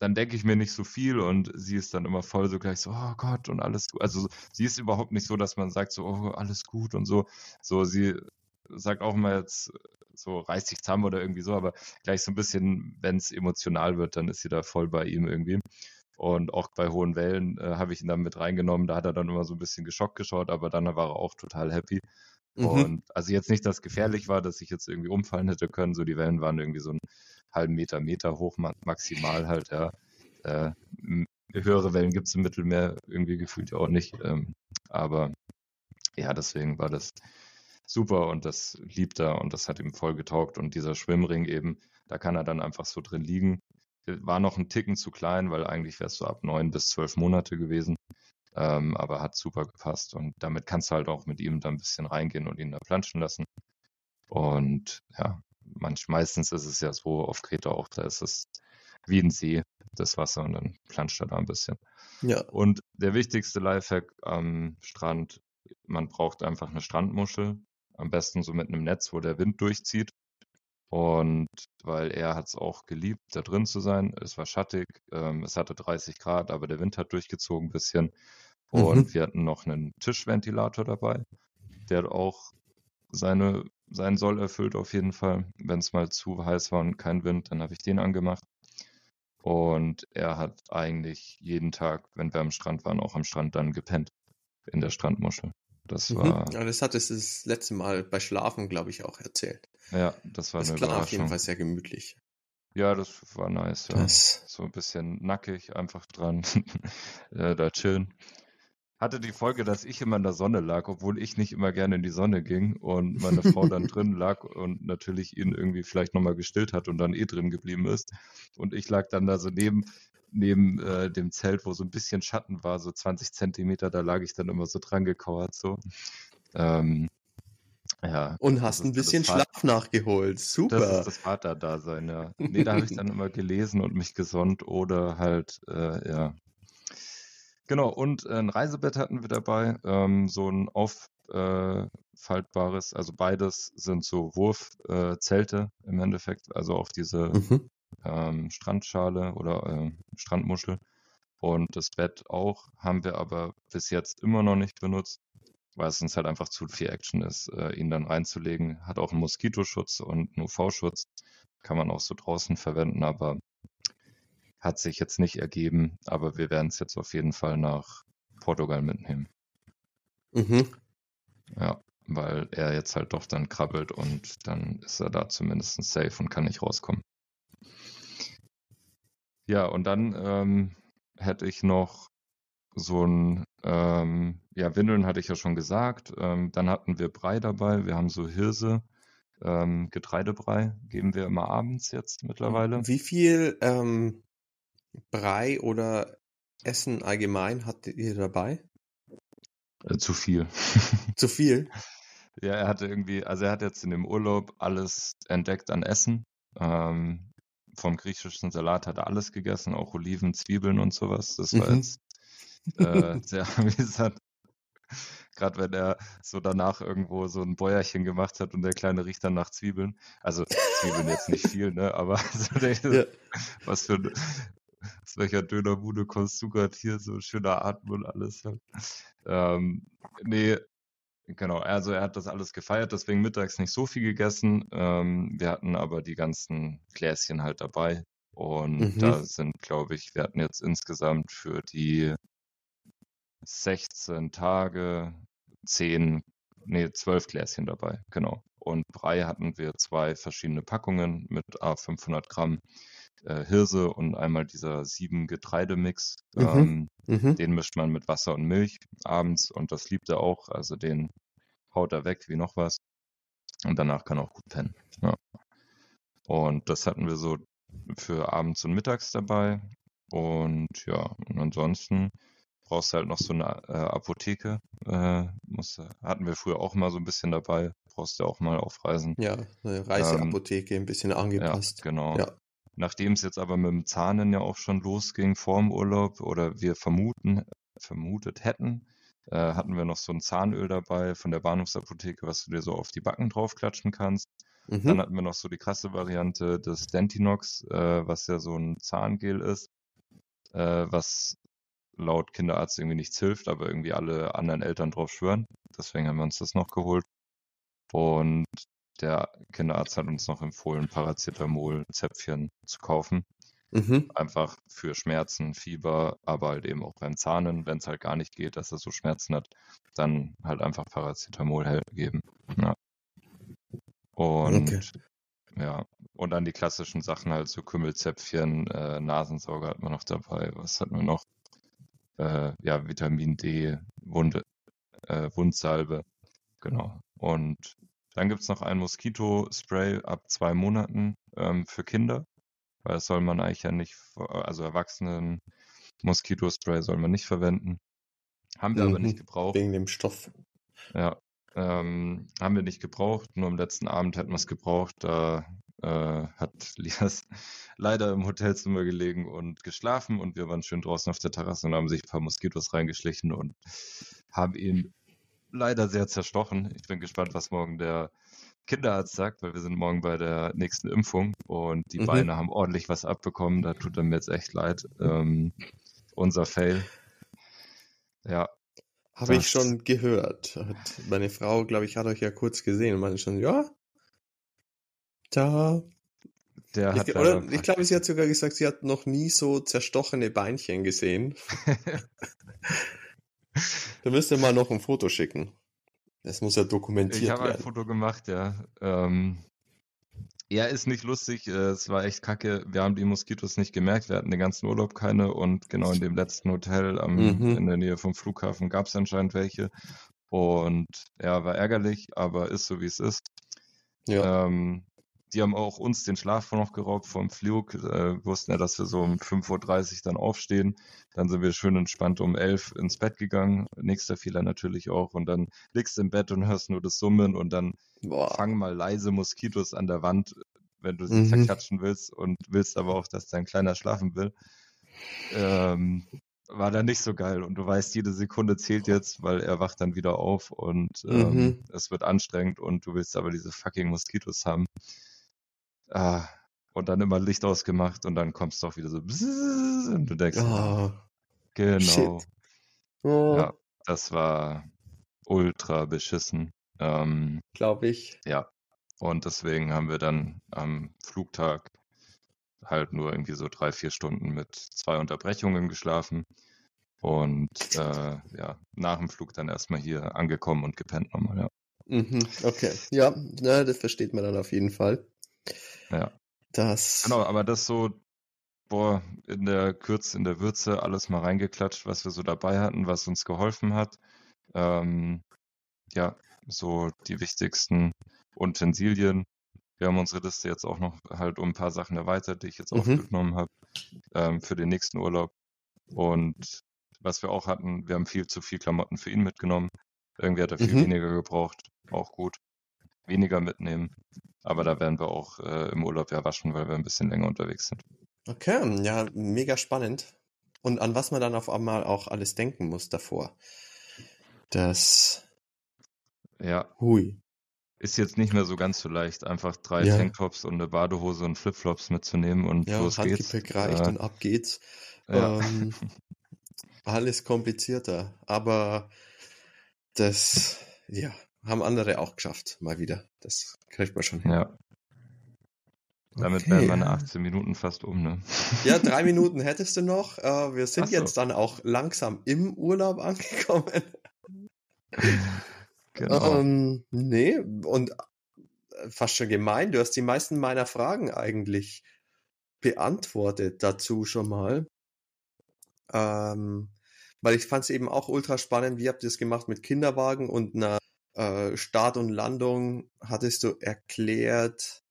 dann denke ich mir nicht so viel und sie ist dann immer voll so gleich so, oh Gott und alles gut. Also sie ist überhaupt nicht so, dass man sagt so, oh, alles gut und so. So, sie sagt auch immer jetzt so, reißt sich zusammen oder irgendwie so, aber gleich so ein bisschen, wenn es emotional wird, dann ist sie da voll bei ihm irgendwie. Und auch bei hohen Wellen äh, habe ich ihn dann mit reingenommen. Da hat er dann immer so ein bisschen geschockt geschaut, aber dann war er auch total happy. Mhm. Und also jetzt nicht, dass gefährlich war, dass ich jetzt irgendwie umfallen hätte können. So die Wellen waren irgendwie so einen halben Meter, Meter hoch, maximal halt, ja. Äh, höhere Wellen gibt es im Mittelmeer irgendwie gefühlt ja auch nicht. Ähm, aber ja, deswegen war das super und das liebt er und das hat ihm voll getaugt. Und dieser Schwimmring eben, da kann er dann einfach so drin liegen. War noch ein Ticken zu klein, weil eigentlich wäre es so ab neun bis zwölf Monate gewesen. Ähm, aber hat super gepasst und damit kannst du halt auch mit ihm da ein bisschen reingehen und ihn da planschen lassen. Und ja, manch, meistens ist es ja so auf Kreta auch, da ist es wie ein See, das Wasser und dann planscht er da ein bisschen. Ja. Und der wichtigste Lifehack am Strand, man braucht einfach eine Strandmuschel, am besten so mit einem Netz, wo der Wind durchzieht. Und weil er hat es auch geliebt, da drin zu sein. Es war schattig, ähm, es hatte 30 Grad, aber der Wind hat durchgezogen ein bisschen. Und mhm. wir hatten noch einen Tischventilator dabei. Der hat auch seine, seinen Soll erfüllt auf jeden Fall. Wenn es mal zu heiß war und kein Wind, dann habe ich den angemacht. Und er hat eigentlich jeden Tag, wenn wir am Strand waren, auch am Strand dann gepennt. In der Strandmuschel. Das mhm. war. Ja, das hat es das letzte Mal bei Schlafen, glaube ich, auch erzählt. Ja, das war das eine klar Überraschung. auf jeden Fall sehr gemütlich. Ja, das war nice, ja. Das, So ein bisschen nackig, einfach dran, äh, da chillen. Hatte die Folge, dass ich immer in der Sonne lag, obwohl ich nicht immer gerne in die Sonne ging und meine Frau dann drin lag und natürlich ihn irgendwie vielleicht nochmal gestillt hat und dann eh drin geblieben ist. Und ich lag dann da so neben, neben äh, dem Zelt, wo so ein bisschen Schatten war, so 20 Zentimeter, da lag ich dann immer so dran gekauert, so. Ähm, ja. Und hast ein bisschen Vater, Schlaf nachgeholt. das ist Super. das Vaterdasein, ja. Nee, da habe ich dann immer gelesen und mich gesonnt oder halt, äh, ja. Genau, und äh, ein Reisebett hatten wir dabei, ähm, so ein auffaltbares, also beides sind so Wurfzelte äh, im Endeffekt, also auch diese Mhm. ähm, Strandschale oder äh, Strandmuschel. Und das Bett auch haben wir aber bis jetzt immer noch nicht benutzt, weil es uns halt einfach zu viel Action ist, äh, ihn dann reinzulegen. Hat auch einen Moskitoschutz und einen UV-Schutz. Kann man auch so draußen verwenden, aber hat sich jetzt nicht ergeben. Aber wir werden es jetzt auf jeden Fall nach Portugal mitnehmen. Mhm. Ja, weil er jetzt halt doch dann krabbelt und dann ist er da zumindest safe und kann nicht rauskommen. Ja, und dann ähm, hätte ich noch so ein, ähm, ja, Windeln hatte ich ja schon gesagt. Ähm, dann hatten wir Brei dabei. Wir haben so Hirse, ähm, Getreidebrei, geben wir immer abends jetzt mittlerweile. Wie viel ähm, Brei oder Essen allgemein hattet ihr dabei? Äh, zu viel. Zu viel? Ja, er hatte irgendwie, also er hat jetzt in dem Urlaub alles entdeckt an Essen. Ähm, vom griechischen Salat hat er alles gegessen, auch Oliven, Zwiebeln und sowas. Das war Mhm. jetzt äh, sehr amüsant. Gerade wenn er so danach irgendwo so ein Bäuerchen gemacht hat und der Kleine riecht dann nach Zwiebeln. Also Zwiebeln jetzt nicht viel, ne? Aber so der, Ja. was für ein, aus welcher Dönerbude kommst du gerade hier? So schöner Atem und alles. Halt. Ähm, nee, genau. Also er hat das alles gefeiert, deswegen mittags nicht so viel gegessen. Ähm, wir hatten aber die ganzen Gläschen halt dabei. Und Mhm. da sind, glaube ich, wir hatten jetzt insgesamt für die 16 Tage 10, nee, 12 Gläschen dabei, genau. Und Brei hatten wir zwei verschiedene Packungen mit a 500 Gramm äh, Hirse und einmal dieser sieben Getreidemix. Mhm. Ähm, Mhm. den mischt man mit Wasser und Milch abends und das liebt er auch. Also den haut er weg wie noch was. Und danach kann er auch gut pennen. Ja. Und das hatten wir so für abends und mittags dabei. Und ja, und ansonsten brauchst du halt noch so eine äh, Apotheke. Äh, musst, hatten wir früher auch mal so ein bisschen dabei. Brauchst du auch mal auf Reisen. Ja, eine Reiseapotheke, ein bisschen Ja, angepasst. genau. Ja. Nachdem es jetzt aber mit dem Zahnen ja auch schon losging vor dem Urlaub oder wir vermuten, vermutet hätten, äh, hatten wir noch so ein Zahnöl dabei von der Bahnhofsapotheke, was du dir so auf die Backen draufklatschen kannst. Dann Mhm. hatten wir noch so die krasse Variante des Dentinox, äh, was ja so ein Zahngel ist, äh, was laut Kinderarzt irgendwie nichts hilft, aber irgendwie alle anderen Eltern drauf schwören. Deswegen haben wir uns das noch geholt. Und der Kinderarzt hat uns noch empfohlen, Paracetamol-Zäpfchen zu kaufen. Mhm. Einfach für Schmerzen, Fieber, aber halt eben auch beim Zahnen, wenn es halt gar nicht geht, dass er so Schmerzen hat, dann halt einfach Paracetamol geben. Ja. Und Okay. ja, und dann die klassischen Sachen halt so Kümmelzäpfchen, äh, Nasensauger hat man noch dabei. Was hatten wir noch? Äh, ja, Vitamin D, Wunde, äh, Wundsalbe, genau. Und dann gibt's noch ein Moskitospray ab zwei Monaten ähm, für Kinder, weil das soll man eigentlich ja nicht, also Erwachsenen Moskitospray soll man nicht verwenden. Haben wir aber nicht Mhm. gebraucht. Wegen dem Stoff. Ja, ähm, haben wir nicht gebraucht. Nur am letzten Abend hätten wir es gebraucht. Da äh, hat Lias leider im Hotelzimmer gelegen und geschlafen und wir waren schön draußen auf der Terrasse und haben sich ein paar Moskitos reingeschlichen und haben ihn leider sehr zerstochen. Ich bin gespannt, was morgen der Kinderarzt sagt, weil wir sind morgen bei der nächsten Impfung und die Mhm. Beine haben ordentlich was abbekommen. Da tut er mir jetzt echt leid. Ähm, unser Fail. Ja, Habe ich schon gehört. Hat meine Frau, glaube ich, hat euch ja kurz gesehen und meinte schon, ja, da. der Ich, hat oder ich glaube, sie hat sogar gesagt, sie hat noch nie so zerstochene Beinchen gesehen. Da müsst ihr mal noch ein Foto schicken. Das muss ja Ich dokumentiert habe ein werden. Foto gemacht, ja. Ähm, Ja, ist nicht lustig. Äh, es war echt kacke. Wir haben die Moskitos nicht gemerkt. Wir hatten den ganzen Urlaub keine. Und genau in dem letzten Hotel am, mhm. in der Nähe vom Flughafen gab es anscheinend welche. Und ja, war ärgerlich, aber ist so, wie es ist. Ja. Ähm, die haben auch uns den Schlaf noch geraubt vom Flug. Äh, wussten ja, dass wir so um 5.30 Uhr dann aufstehen. Dann sind wir schön entspannt um 11 ins Bett gegangen. Nächster Fehler natürlich auch. Und dann liegst du im Bett und hörst nur das Summen und dann Boah. fangen mal leise Moskitos an der Wand, wenn du sie mhm. zerklatschen willst und willst aber auch, dass dein Kleiner schlafen will. Ähm, war dann nicht so geil und du weißt, jede Sekunde zählt jetzt, weil er wacht dann wieder auf und ähm, mhm. es wird anstrengend und du willst aber diese fucking Moskitos haben. Ah, und dann immer Licht ausgemacht und dann kommst du auch wieder so und du denkst, oh, genau. Oh. Ja, das war ultra beschissen. Ähm, Glaube ich. Ja. Und deswegen haben wir dann am Flugtag halt nur irgendwie so drei, vier Stunden mit zwei Unterbrechungen geschlafen. Und äh, ja, nach dem Flug dann erstmal hier angekommen und gepennt nochmal, ja. Mhm, okay. Ja, na, das versteht man dann auf jeden Fall. Ja. Das. Genau, aber das so, boah, in der Kürze, in der Würze alles mal reingeklatscht, was wir so dabei hatten, was uns geholfen hat. Ähm, ja, so die wichtigsten Utensilien. Wir haben unsere Liste jetzt auch noch halt um ein paar Sachen erweitert, die ich jetzt mhm. aufgenommen habe ähm, für den nächsten Urlaub. Und was wir auch hatten, wir haben viel zu viel Klamotten für ihn mitgenommen. Irgendwie hat er viel mhm. weniger gebraucht, auch gut. Weniger mitnehmen. Aber da werden wir auch äh, im Urlaub ja waschen, weil wir ein bisschen länger unterwegs sind. Okay, ja, mega spannend. Und an was man dann auf einmal auch alles denken muss davor. Das. Ja. Hui. Ist jetzt nicht mehr so ganz so leicht, einfach drei ja. Tanktops und eine Badehose und Flipflops mitzunehmen und ja, los geht's. reicht äh, und ab geht's. Ja. Ähm, alles komplizierter, aber das, ja, haben andere auch geschafft, mal wieder. Das kriegt man schon hin. Ja. Damit okay. wären meine 18 Minuten fast um, ne? Ja, drei Minuten hättest du noch. Äh, wir sind so. jetzt dann auch langsam im Urlaub angekommen. Genau. Ähm, nee, und äh, fast schon gemein, du hast die meisten meiner Fragen eigentlich beantwortet dazu schon mal. Ähm, weil ich fand es eben auch ultra spannend, wie habt ihr es gemacht mit Kinderwagen und einer äh, Start und Landung hattest du erklärt.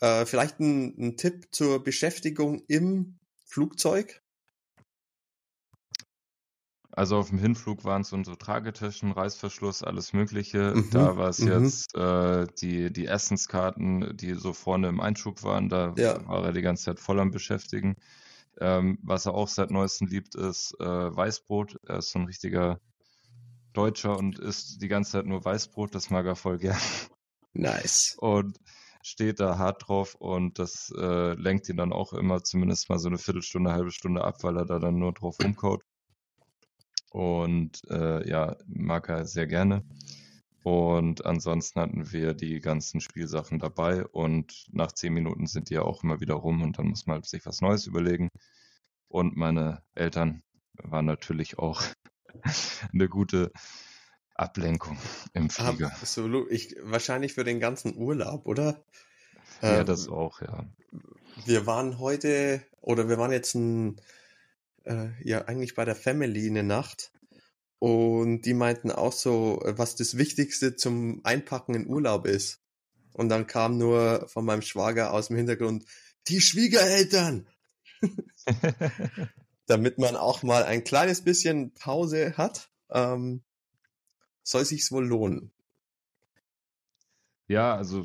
Äh, vielleicht ein, ein Tipp zur Beschäftigung im Flugzeug? Also auf dem Hinflug waren es unsere Tragetaschen, Reißverschluss, alles Mögliche. Mhm, da war es mhm. jetzt äh, die, die Essenskarten, die so vorne im Einschub waren. Da ja. war er die ganze Zeit voll am Beschäftigen. Ähm, was er auch seit neuestem liebt, ist äh, Weißbrot. Er ist so ein richtiger Deutscher und isst die ganze Zeit nur Weißbrot. Das mag er voll gern. Nice. Und steht da hart drauf und das äh, lenkt ihn dann auch immer zumindest mal so eine Viertelstunde, halbe Stunde ab, weil er da dann nur drauf rumkaut. Und äh, ja, mag er sehr gerne. Und ansonsten hatten wir die ganzen Spielsachen dabei und nach zehn Minuten sind die ja auch immer wieder rum und dann muss man sich was Neues überlegen. Und meine Eltern waren natürlich auch eine gute Ablenkung im Flieger. Absolut. Ich, wahrscheinlich für den ganzen Urlaub, oder? Ja, ähm, das auch, ja. Wir waren heute, oder wir waren jetzt ein, äh, ja eigentlich bei der Family eine Nacht und die meinten auch so, was das Wichtigste zum Einpacken in Urlaub ist. Und dann kam nur von meinem Schwager aus dem Hintergrund, die Schwiegereltern! Damit man auch mal ein kleines bisschen Pause hat, ähm, soll sich's wohl lohnen. Ja, also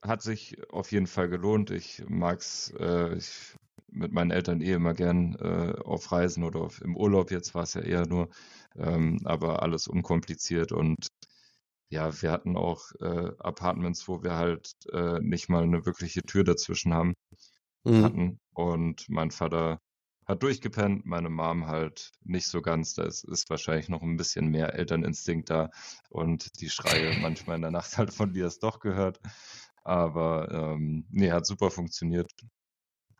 hat sich auf jeden Fall gelohnt. Ich mag's, äh, ich mit meinen Eltern eh immer gern äh, auf Reisen oder auf, im Urlaub. Jetzt war es ja eher nur, ähm, aber alles unkompliziert und ja, wir hatten auch äh, Apartments, wo wir halt äh, nicht mal eine wirkliche Tür dazwischen haben mhm. hatten und mein Vater hat durchgepennt, meine Mom halt nicht so ganz. Da ist, ist wahrscheinlich noch ein bisschen mehr Elterninstinkt da und die Schreie manchmal in der Nacht halt von dir es doch gehört. Aber ähm, nee, hat super funktioniert.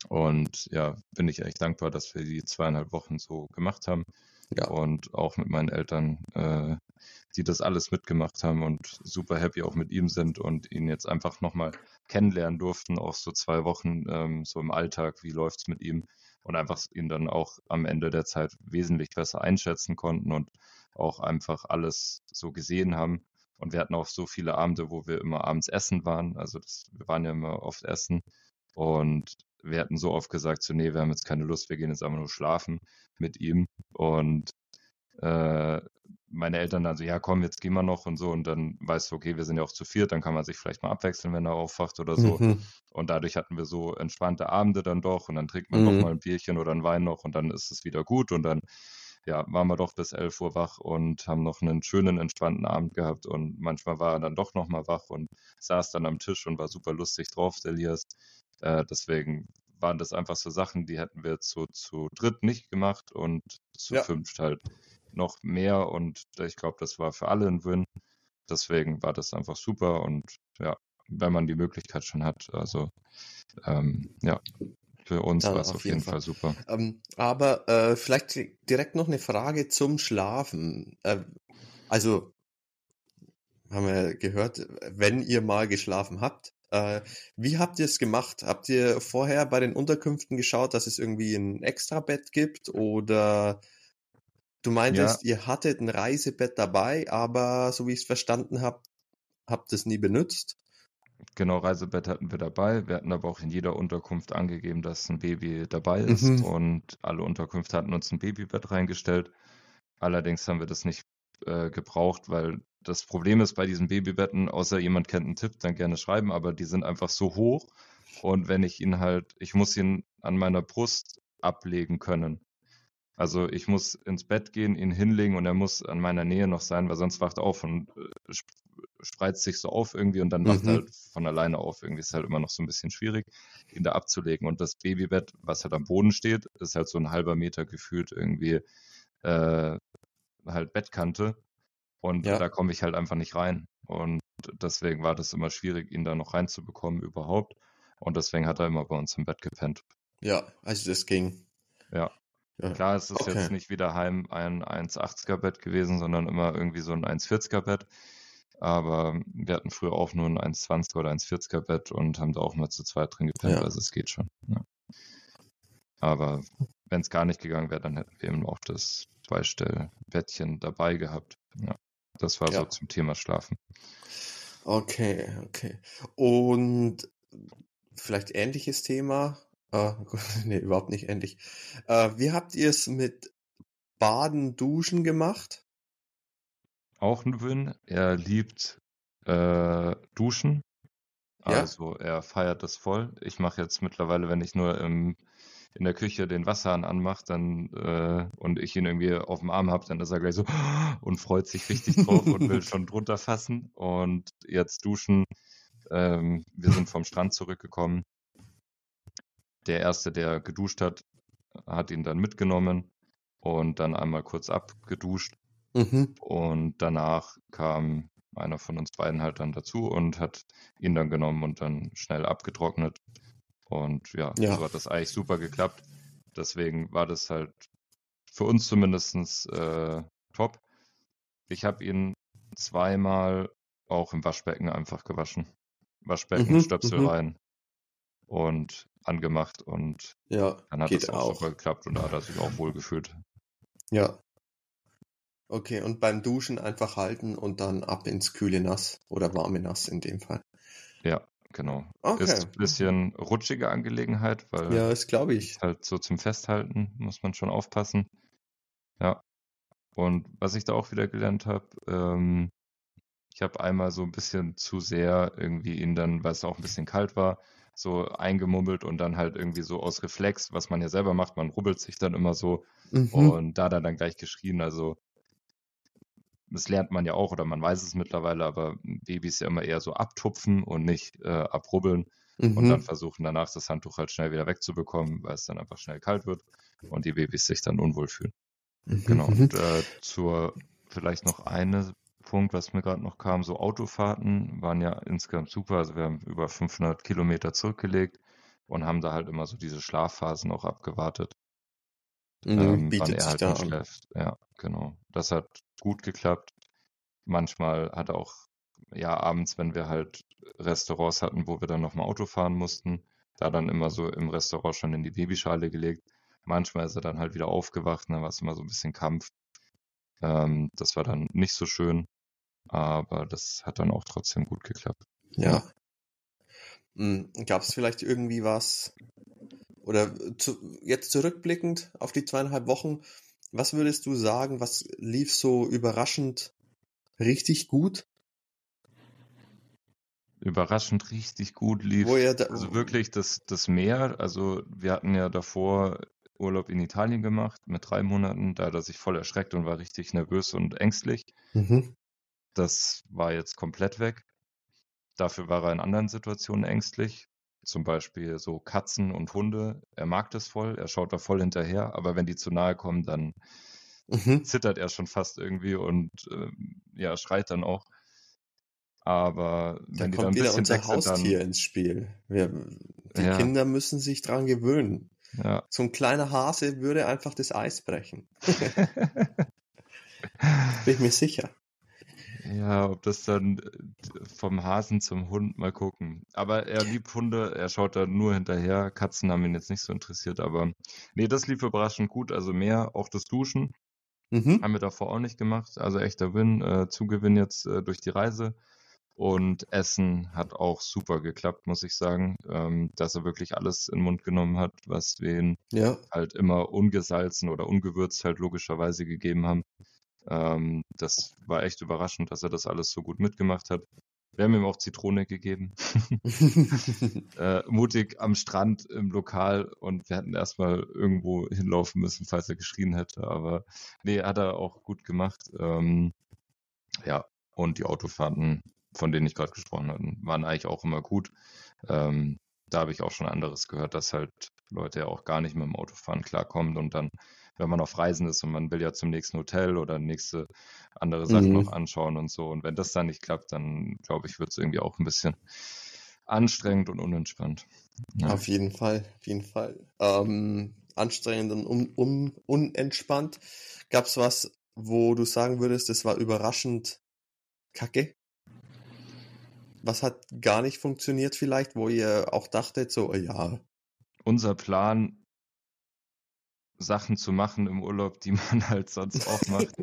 Und ja, bin ich echt dankbar, dass wir die zweieinhalb Wochen so gemacht haben. Ja. Und auch mit meinen Eltern, äh, die das alles mitgemacht haben und super happy auch mit ihm sind und ihn jetzt einfach nochmal kennenlernen durften, auch so zwei Wochen ähm, so im Alltag, wie läuft es mit ihm und einfach ihn dann auch am Ende der Zeit wesentlich besser einschätzen konnten und auch einfach alles so gesehen haben. Und wir hatten auch so viele Abende, wo wir immer abends essen waren. Also das, wir waren ja immer oft essen. Und wir hatten so oft gesagt, so, nee, wir haben jetzt keine Lust, wir gehen jetzt einfach nur schlafen mit ihm. Und äh, meine Eltern dann so, ja komm, jetzt gehen wir noch und so. Und dann weißt du, okay, wir sind ja auch zu viert, dann kann man sich vielleicht mal abwechseln, wenn er aufwacht oder so. Mhm. Und dadurch hatten wir so entspannte Abende dann doch und dann trinkt man mhm. noch mal ein Bierchen oder ein Wein noch und dann ist es wieder gut und dann ja, waren wir doch bis 11 Uhr wach und haben noch einen schönen, entspannten Abend gehabt. Und manchmal war er dann doch noch mal wach und saß dann am Tisch und war super lustig drauf, der Elias. Äh, deswegen waren das einfach so Sachen, die hätten wir zu, zu dritt nicht gemacht und zu ja. fünft halt noch mehr. Und ich glaube, das war für alle ein Win. Deswegen war das einfach super und ja, wenn man die Möglichkeit schon hat, also ähm, ja, für uns war es auf, jeden Fall, Fall super. Ähm, aber äh, vielleicht direkt noch eine Frage zum Schlafen. Äh, also haben wir gehört, wenn ihr mal geschlafen habt, äh, wie habt ihr es gemacht? Habt ihr vorher bei den Unterkünften geschaut, dass es irgendwie ein Extrabett gibt? Oder du meintest, ja. ihr hattet ein Reisebett dabei, aber so wie ich es verstanden habe, habt ihr es nie benutzt? Genau, Reisebett hatten wir dabei. Wir hatten aber auch in jeder Unterkunft angegeben, dass ein Baby dabei ist. Mhm. Und alle Unterkünfte hatten uns ein Babybett reingestellt. Allerdings haben wir das nicht äh, gebraucht, weil das Problem ist bei diesen Babybetten, außer jemand kennt einen Tipp, dann gerne schreiben, aber die sind einfach so hoch. Und wenn ich ihn halt, ich muss ihn an meiner Brust ablegen können. Also ich muss ins Bett gehen, ihn hinlegen und er muss an meiner Nähe noch sein, weil sonst wacht er auf und äh, spreizt sich so auf irgendwie und dann wacht mhm. er halt von alleine auf. Irgendwie ist halt immer noch so ein bisschen schwierig, ihn da abzulegen. Und das Babybett, was halt am Boden steht, ist halt so ein halber Meter gefühlt irgendwie äh, halt Bettkante. Und ja. da komme ich halt einfach nicht rein. Und deswegen war das immer schwierig, ihn da noch reinzubekommen überhaupt. Und deswegen hat er immer bei uns im Bett gepennt. Ja, also das ging. Ja. Ja. Klar, es ist okay. jetzt nicht wie daheim ein 1,80er Bett gewesen, sondern immer irgendwie so ein 1,40er Bett. Aber wir hatten früher auch nur ein 1,20er oder 1,40er Bett und haben da auch mal zu zweit drin gepennt. Ja. Also es geht schon. Ja. Aber wenn es gar nicht gegangen wäre, dann hätten wir eben auch das Beistellbettchen dabei gehabt. Ja, das war so zum Thema Schlafen. Okay, okay. Und vielleicht ähnliches Thema. Äh, nee, überhaupt nicht ähnlich. Äh, wie habt ihr es mit Baden, Duschen gemacht? Auch ein Win. Er liebt äh, Duschen. Ja? Also er feiert das voll. Ich mache jetzt mittlerweile, wenn ich nur im in der Küche den Wasserhahn anmacht dann, äh, und ich ihn irgendwie auf dem Arm habe, dann ist er gleich so und freut sich richtig drauf und will schon drunter fassen. Und jetzt duschen. Ähm, wir sind vom Strand zurückgekommen. Der erste, der geduscht hat, hat ihn dann mitgenommen und dann einmal kurz abgeduscht. Mhm. Und danach kam einer von uns beiden halt dann dazu und hat ihn dann genommen und dann schnell abgetrocknet. Und ja, ja. so hat das eigentlich super geklappt. Deswegen war das halt für uns zumindest äh, top. Ich habe ihn zweimal auch im Waschbecken einfach gewaschen. Waschbecken, mhm, Stöpsel mhm. rein und angemacht und ja, dann hat es auch, auch super geklappt und da hat er sich auch wohl gefühlt. Ja. Okay, und beim Duschen einfach halten und dann ab ins kühle Nass oder warme Nass in dem Fall. Ja, Genau. Okay. Ist ein bisschen rutschige Angelegenheit, weil ja, das glaube ich. Halt so zum Festhalten muss man schon aufpassen. Ja. Und was ich da auch wieder gelernt habe, ähm, ich habe einmal so ein bisschen zu sehr irgendwie ihn dann, weil es auch ein bisschen kalt war, so eingemummelt und dann halt irgendwie so aus Reflex, was man ja selber macht, man rubbelt sich dann immer so mhm. und da dann gleich geschrien. Also das lernt man ja auch oder man weiß es mittlerweile, aber Babys ja immer eher so abtupfen und nicht äh, abrubbeln mhm. und dann mhm. versuchen danach das Handtuch halt schnell wieder wegzubekommen, weil es dann einfach schnell kalt wird und die Babys sich dann unwohl fühlen. Mhm. Genau. Mhm. Und äh, zur vielleicht noch eine Punkt, was mir gerade noch kam, so Autofahrten waren ja insgesamt super. Also wir haben über 500 Kilometer zurückgelegt und haben da halt immer so diese Schlafphasen auch abgewartet. mhm, ähm, wann er halt da schläft. Ja, genau. Das hat gut geklappt. Manchmal hat er auch, ja, abends, wenn wir halt Restaurants hatten, wo wir dann nochmal Auto fahren mussten, da dann immer so im Restaurant schon in die Babyschale gelegt. Manchmal ist er dann halt wieder aufgewacht, dann war es immer so ein bisschen Kampf. Ähm, das war dann nicht so schön, aber das hat dann auch trotzdem gut geklappt. Ja. Hm, Gab es vielleicht irgendwie was, oder zu, jetzt zurückblickend auf die zweieinhalb Wochen, was würdest du sagen, was lief so überraschend richtig gut? Überraschend richtig gut lief. Da, also wirklich das, das Meer. Also wir hatten ja davor Urlaub in Italien gemacht mit drei Monaten. Da hat er sich voll erschreckt und war richtig nervös und ängstlich. Mhm. Das war jetzt komplett weg. Dafür war er in anderen Situationen ängstlich. Zum Beispiel so Katzen und Hunde. Er mag das voll, er schaut da voll hinterher, aber wenn die zu nahe kommen, dann mhm. zittert er schon fast irgendwie und äh, ja, schreit dann auch. Aber wenn da die kommt dann ein wieder bisschen unser Haustier dann, ins Spiel. Wir, die ja. Kinder müssen sich dran gewöhnen. Ja. So ein kleiner Hase würde einfach das Eis brechen. Bin ich mir sicher. Ja, ob das dann äh, vom Hasen zum Hund mal gucken. Aber er liebt Hunde, er schaut da nur hinterher. Katzen haben ihn jetzt nicht so interessiert, aber nee, das lief überraschend gut. Also mehr, auch das Duschen mhm. haben wir davor auch nicht gemacht. Also echter Win, äh, Zugewinn jetzt äh, durch die Reise. Und Essen hat auch super geklappt, muss ich sagen, ähm, dass er wirklich alles in den Mund genommen hat, was wir ihm ja. halt immer ungesalzen oder ungewürzt halt logischerweise gegeben haben. Ähm, das war echt überraschend, dass er das alles so gut mitgemacht hat. Wir haben ihm auch Zitrone gegeben. äh, mutig am Strand im Lokal und wir hätten erstmal irgendwo hinlaufen müssen, falls er geschrien hätte. Aber nee, hat er auch gut gemacht. Ähm, ja, und die Autofahrten, von denen ich gerade gesprochen hatte, waren eigentlich auch immer gut. Ähm, da habe ich auch schon anderes gehört, dass halt Leute ja auch gar nicht mit dem Autofahren klarkommen und dann wenn man auf Reisen ist und man will ja zum nächsten Hotel oder nächste andere Sachen mhm. noch anschauen und so. Und wenn das dann nicht klappt, dann glaube ich, wird es irgendwie auch ein bisschen anstrengend und unentspannt. Ja. Auf jeden Fall, auf jeden Fall. Ähm, anstrengend und un un unentspannt. Gab es was, wo du sagen würdest, das war überraschend kacke? Was hat gar nicht funktioniert vielleicht, wo ihr auch dachtet, so, ja. Unser Plan Sachen zu machen im Urlaub, die man halt sonst auch macht.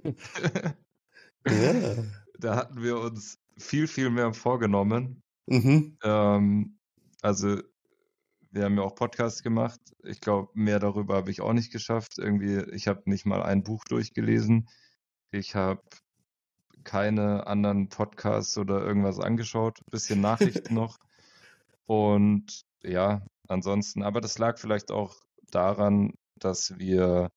ja. Da hatten wir uns viel, viel mehr vorgenommen. Mhm. Ähm, also wir haben ja auch Podcasts gemacht. Ich glaube, mehr darüber habe ich auch nicht geschafft. Irgendwie, ich habe nicht mal ein Buch durchgelesen. Ich habe keine anderen Podcasts oder irgendwas angeschaut. Bisschen Nachrichten noch. Und ja, ansonsten, aber das lag vielleicht auch daran, dass wir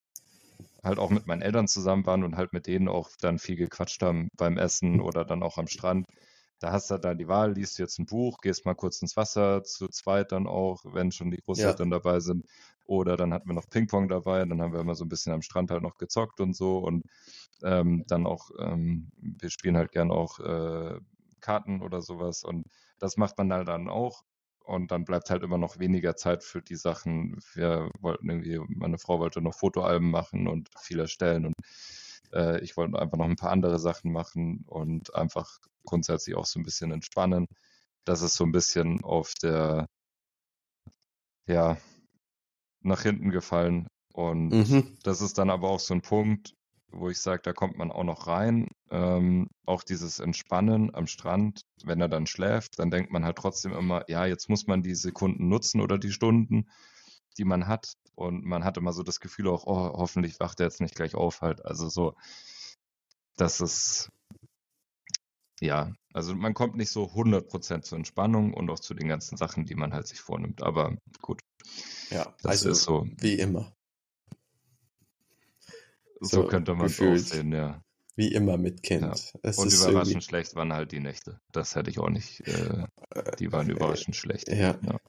halt auch mit meinen Eltern zusammen waren und halt mit denen auch dann viel gequatscht haben beim Essen oder dann auch am Strand. Da hast du dann die Wahl, liest jetzt ein Buch, gehst mal kurz ins Wasser, zu zweit dann auch, wenn schon die Großeltern ja. dabei sind. Oder dann hatten wir noch Ping-Pong dabei, dann haben wir immer so ein bisschen am Strand halt noch gezockt und so. Und ähm, dann auch, ähm, wir spielen halt gern auch äh, Karten oder sowas. Und das macht man halt dann auch und dann bleibt halt immer noch weniger Zeit für die Sachen. Wir wollten irgendwie, meine Frau wollte noch Fotoalben machen und viel erstellen und äh, ich wollte einfach noch ein paar andere Sachen machen und einfach grundsätzlich auch so ein bisschen entspannen. Das ist so ein bisschen auf der, ja, nach hinten gefallen. Und mhm. das ist dann aber auch so ein Punkt, wo ich sage, da kommt man auch noch rein. Ähm, auch dieses Entspannen am Strand, wenn er dann schläft, dann denkt man halt trotzdem immer, ja, jetzt muss man die Sekunden nutzen oder die Stunden, die man hat. Und man hat immer so das Gefühl auch, oh, hoffentlich wacht er jetzt nicht gleich auf halt. Also so, das ist, ja, also man kommt nicht so 100% zur Entspannung und auch zu den ganzen Sachen, die man halt sich vornimmt. Aber gut. Ja, das also ist so. Wie immer. So, so könnte man es auch sehen, ja. Wie immer mit Kind. Ja. Und überraschend irgendwie... schlecht waren halt die Nächte. Das hätte ich auch nicht. Äh, die waren äh, überraschend äh, schlecht. Ja. Ja.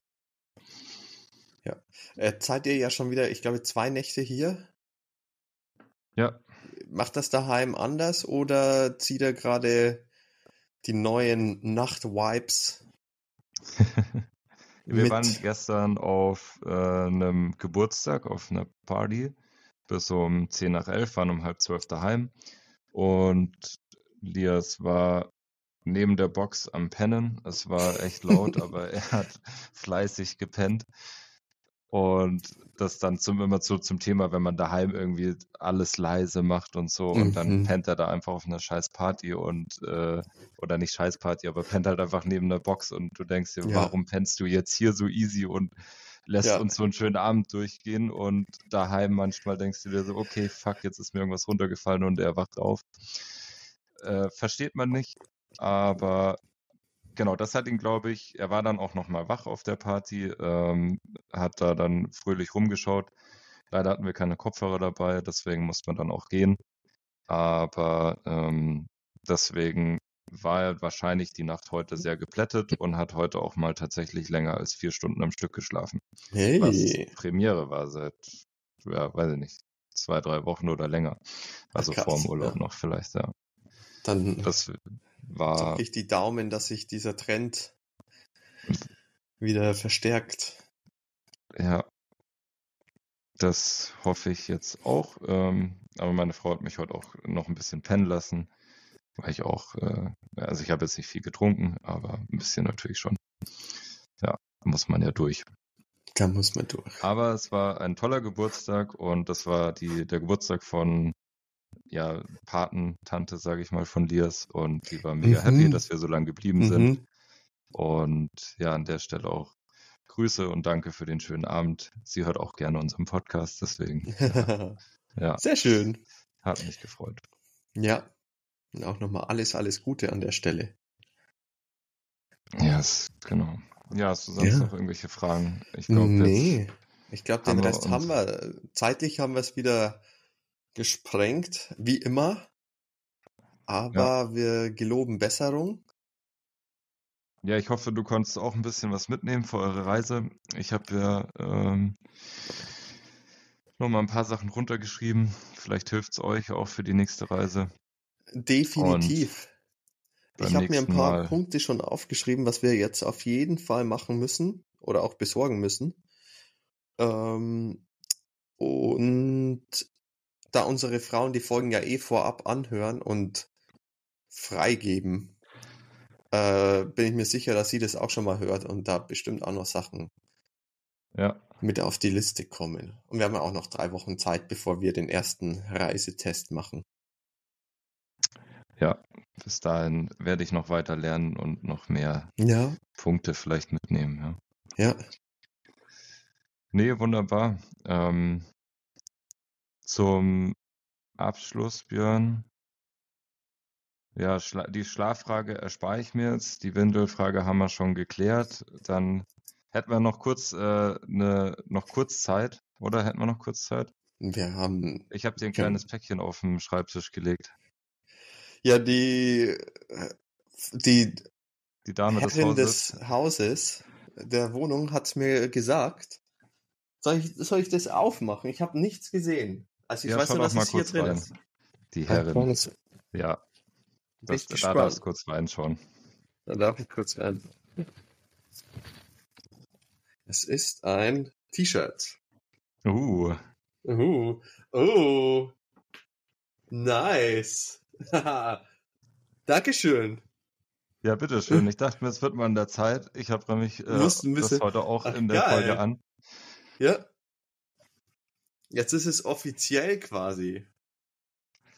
ja. Äh, zahlt ihr ja schon wieder, ich glaube, zwei Nächte hier? Ja. Macht das daheim anders oder zieht er gerade die neuen Nacht-Wipes? Wir waren gestern auf äh, einem Geburtstag, auf einer Party bis um 10 nach 11, waren um halb zwölf daheim. Und Lias war neben der Box am Pennen. Es war echt laut, aber er hat fleißig gepennt. Und das dann zum, immer so zum Thema, wenn man daheim irgendwie alles leise macht und so und dann mhm. pennt er da einfach auf einer scheiß Party und äh, oder nicht scheiß Party, aber pennt halt einfach neben der Box und du denkst dir, ja. warum pennst du jetzt hier so easy und lässt ja. uns so einen schönen Abend durchgehen und daheim manchmal denkst du dir so, okay, fuck, jetzt ist mir irgendwas runtergefallen und er wacht auf. Äh, versteht man nicht, aber genau, das hat ihn, glaube ich, er war dann auch nochmal wach auf der Party, ähm, hat da dann fröhlich rumgeschaut. Leider hatten wir keine Kopfhörer dabei, deswegen musste man dann auch gehen. Aber ähm, deswegen war wahrscheinlich die Nacht heute sehr geplättet und hat heute auch mal tatsächlich länger als vier Stunden am Stück geschlafen. Hey. Was Premiere war seit, ja, weiß ich nicht, zwei, drei Wochen oder länger. Also Ach, vor dem Urlaub ja. noch vielleicht, ja. Dann das war. Drücke ich die Daumen, dass sich dieser Trend wieder verstärkt. Ja. Das hoffe ich jetzt auch. Ähm, aber meine Frau hat mich heute auch noch ein bisschen pennen lassen. Weil ich auch, äh, also ich habe jetzt nicht viel getrunken, aber ein bisschen natürlich schon. Ja, muss man ja durch. Da muss man durch. Aber es war ein toller Geburtstag und das war die, der Geburtstag von ja, Patentante, sage ich mal, von Lias und die war mega mhm. happy, dass wir so lange geblieben mhm. sind. Und ja, an der Stelle auch Grüße und danke für den schönen Abend. Sie hört auch gerne unseren Podcast, deswegen. Ja, ja. Sehr schön. Hat mich gefreut. Ja. Und auch nochmal alles, alles Gute an der Stelle. Ja, yes, genau. Ja, hast du sonst ja. noch irgendwelche Fragen? Ich glaube, nee. Ich glaube, den Rest haben wir. Zeitlich haben wir es wieder gesprengt, wie immer. Aber ja. wir geloben Besserung. Ja, ich hoffe, du konntest auch ein bisschen was mitnehmen für eure Reise. Ich habe ja ähm, noch mal ein paar Sachen runtergeschrieben. Vielleicht hilft es euch auch für die nächste Reise. Definitiv. Ich habe mir ein paar Mal. Punkte schon aufgeschrieben, was wir jetzt auf jeden Fall machen müssen oder auch besorgen müssen. Ähm, und da unsere Frauen die Folgen ja eh vorab anhören und freigeben, äh, bin ich mir sicher, dass sie das auch schon mal hört und da bestimmt auch noch Sachen ja. mit auf die Liste kommen. Und wir haben ja auch noch drei Wochen Zeit, bevor wir den ersten Reisetest machen. Ja, bis dahin werde ich noch weiter lernen und noch mehr ja. Punkte vielleicht mitnehmen. Ja. ja. Nee, wunderbar. Ähm, zum Abschluss, Björn. Ja, Schla die Schlaffrage erspare ich mir jetzt. Die Windelfrage haben wir schon geklärt. Dann hätten wir noch kurz äh, ne, noch kurz Zeit, oder hätten wir noch kurz Zeit? Wir haben. Ich habe dir ein kleines Päckchen auf den Schreibtisch gelegt. Ja, die die die Dame Herrin des Hauses. des Hauses der Wohnung hat mir gesagt, soll ich, soll ich das aufmachen? Ich habe nichts gesehen. Also ich ja, weiß nur, dass es hier drin rein. ist. Die Herren. Ja. Das, da darfst du kurz reinschauen. Da darf ich kurz rein. Es ist ein T-Shirt. Uh. Uh. Oh. Nice. Dankeschön. Ja, bitteschön. Ich dachte mir, es wird mal in der Zeit. Ich habe nämlich äh, das heute auch Ach, in der geil. Folge an. Ja. Jetzt ist es offiziell quasi.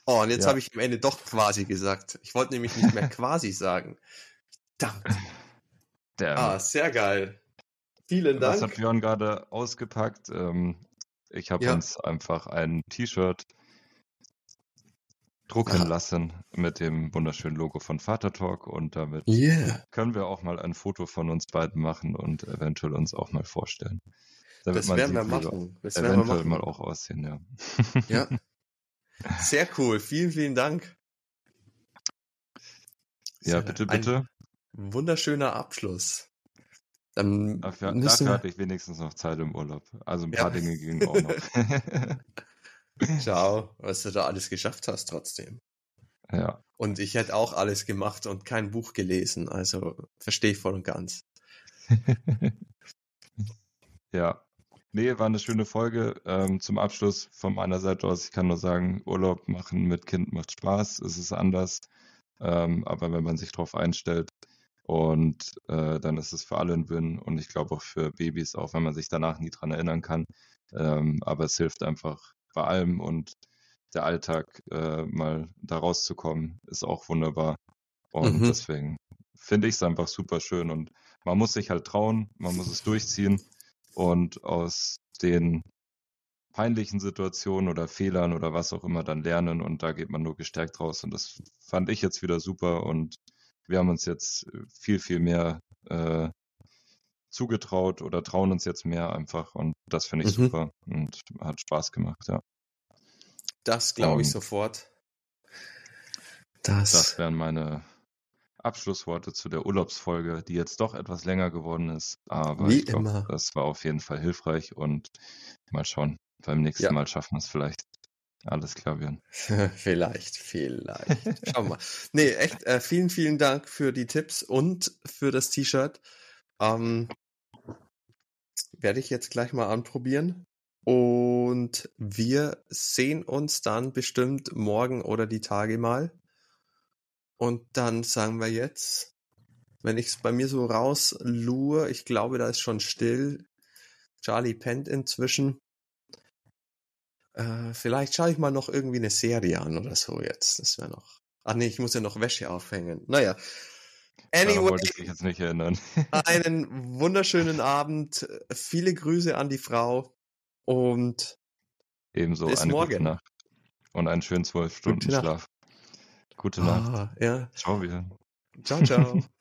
Oh, und jetzt ja. habe ich am Ende doch quasi gesagt. Ich wollte nämlich nicht mehr quasi sagen. Verdammt. Der, ah, sehr geil. Vielen Dank. Das hat Björn gerade ausgepackt. Ähm, ich habe ja. uns einfach ein T-Shirt drucken ah. lassen mit dem wunderschönen Logo von Vater Talk und damit yeah. können wir auch mal ein Foto von uns beiden machen und eventuell uns auch mal vorstellen. Damit das werden wir machen. Das werden wir machen. mal auch aussehen, ja. Ja. Sehr cool. Vielen, vielen Dank. Ja, bitte, bitte. wunderschöner Abschluss. Dann dafür, dafür hatte ich wenigstens noch Zeit im Urlaub. Also ein paar ja. Dinge gingen auch noch. Ciao, was du da alles geschafft hast trotzdem. Ja. Und ich hätte auch alles gemacht und kein Buch gelesen. Also verstehe ich voll und ganz. ja. Nee, war eine schöne Folge. Ähm, zum Abschluss von meiner Seite aus, ich kann nur sagen, Urlaub machen mit Kind macht Spaß. Es ist anders. Ähm, aber wenn man sich darauf einstellt und äh, dann ist es für alle ein Win und ich glaube auch für Babys, auch wenn man sich danach nie dran erinnern kann. Ähm, aber es hilft einfach bei allem und der Alltag äh, mal da rauszukommen, ist auch wunderbar. Und mhm. deswegen finde ich es einfach super schön und man muss sich halt trauen, man muss es durchziehen und aus den peinlichen Situationen oder Fehlern oder was auch immer dann lernen und da geht man nur gestärkt raus und das fand ich jetzt wieder super und wir haben uns jetzt viel, viel mehr äh, zugetraut oder trauen uns jetzt mehr einfach und das finde ich mhm. super und hat Spaß gemacht, ja. Das glaube ich sofort. Das, das wären meine Abschlussworte zu der Urlaubsfolge, die jetzt doch etwas länger geworden ist. Aber Wie ich glaube, das war auf jeden Fall hilfreich und mal schauen. Beim nächsten ja. Mal schaffen wir es vielleicht. Alles klar, Björn. vielleicht, vielleicht. Schauen wir mal. Nee, echt, äh, vielen, vielen Dank für die Tipps und für das T-Shirt. Ähm, werde ich jetzt gleich mal anprobieren. Und wir sehen uns dann bestimmt morgen oder die Tage mal. Und dann sagen wir jetzt, wenn ich es bei mir so rauslure, ich glaube, da ist schon still. Charlie pennt inzwischen. Äh, vielleicht schaue ich mal noch irgendwie eine Serie an oder so jetzt. Das wäre noch. Ach nee, ich muss ja noch Wäsche aufhängen. Naja. Anyway, wollte ich mich jetzt nicht erinnern. einen wunderschönen Abend. Viele Grüße an die Frau. Und ebenso bis eine morgen. gute Nacht. Und einen schönen zwölf Stunden Schlaf. Gute Nacht. Ah, ja. Ciao wieder. Ciao, ciao.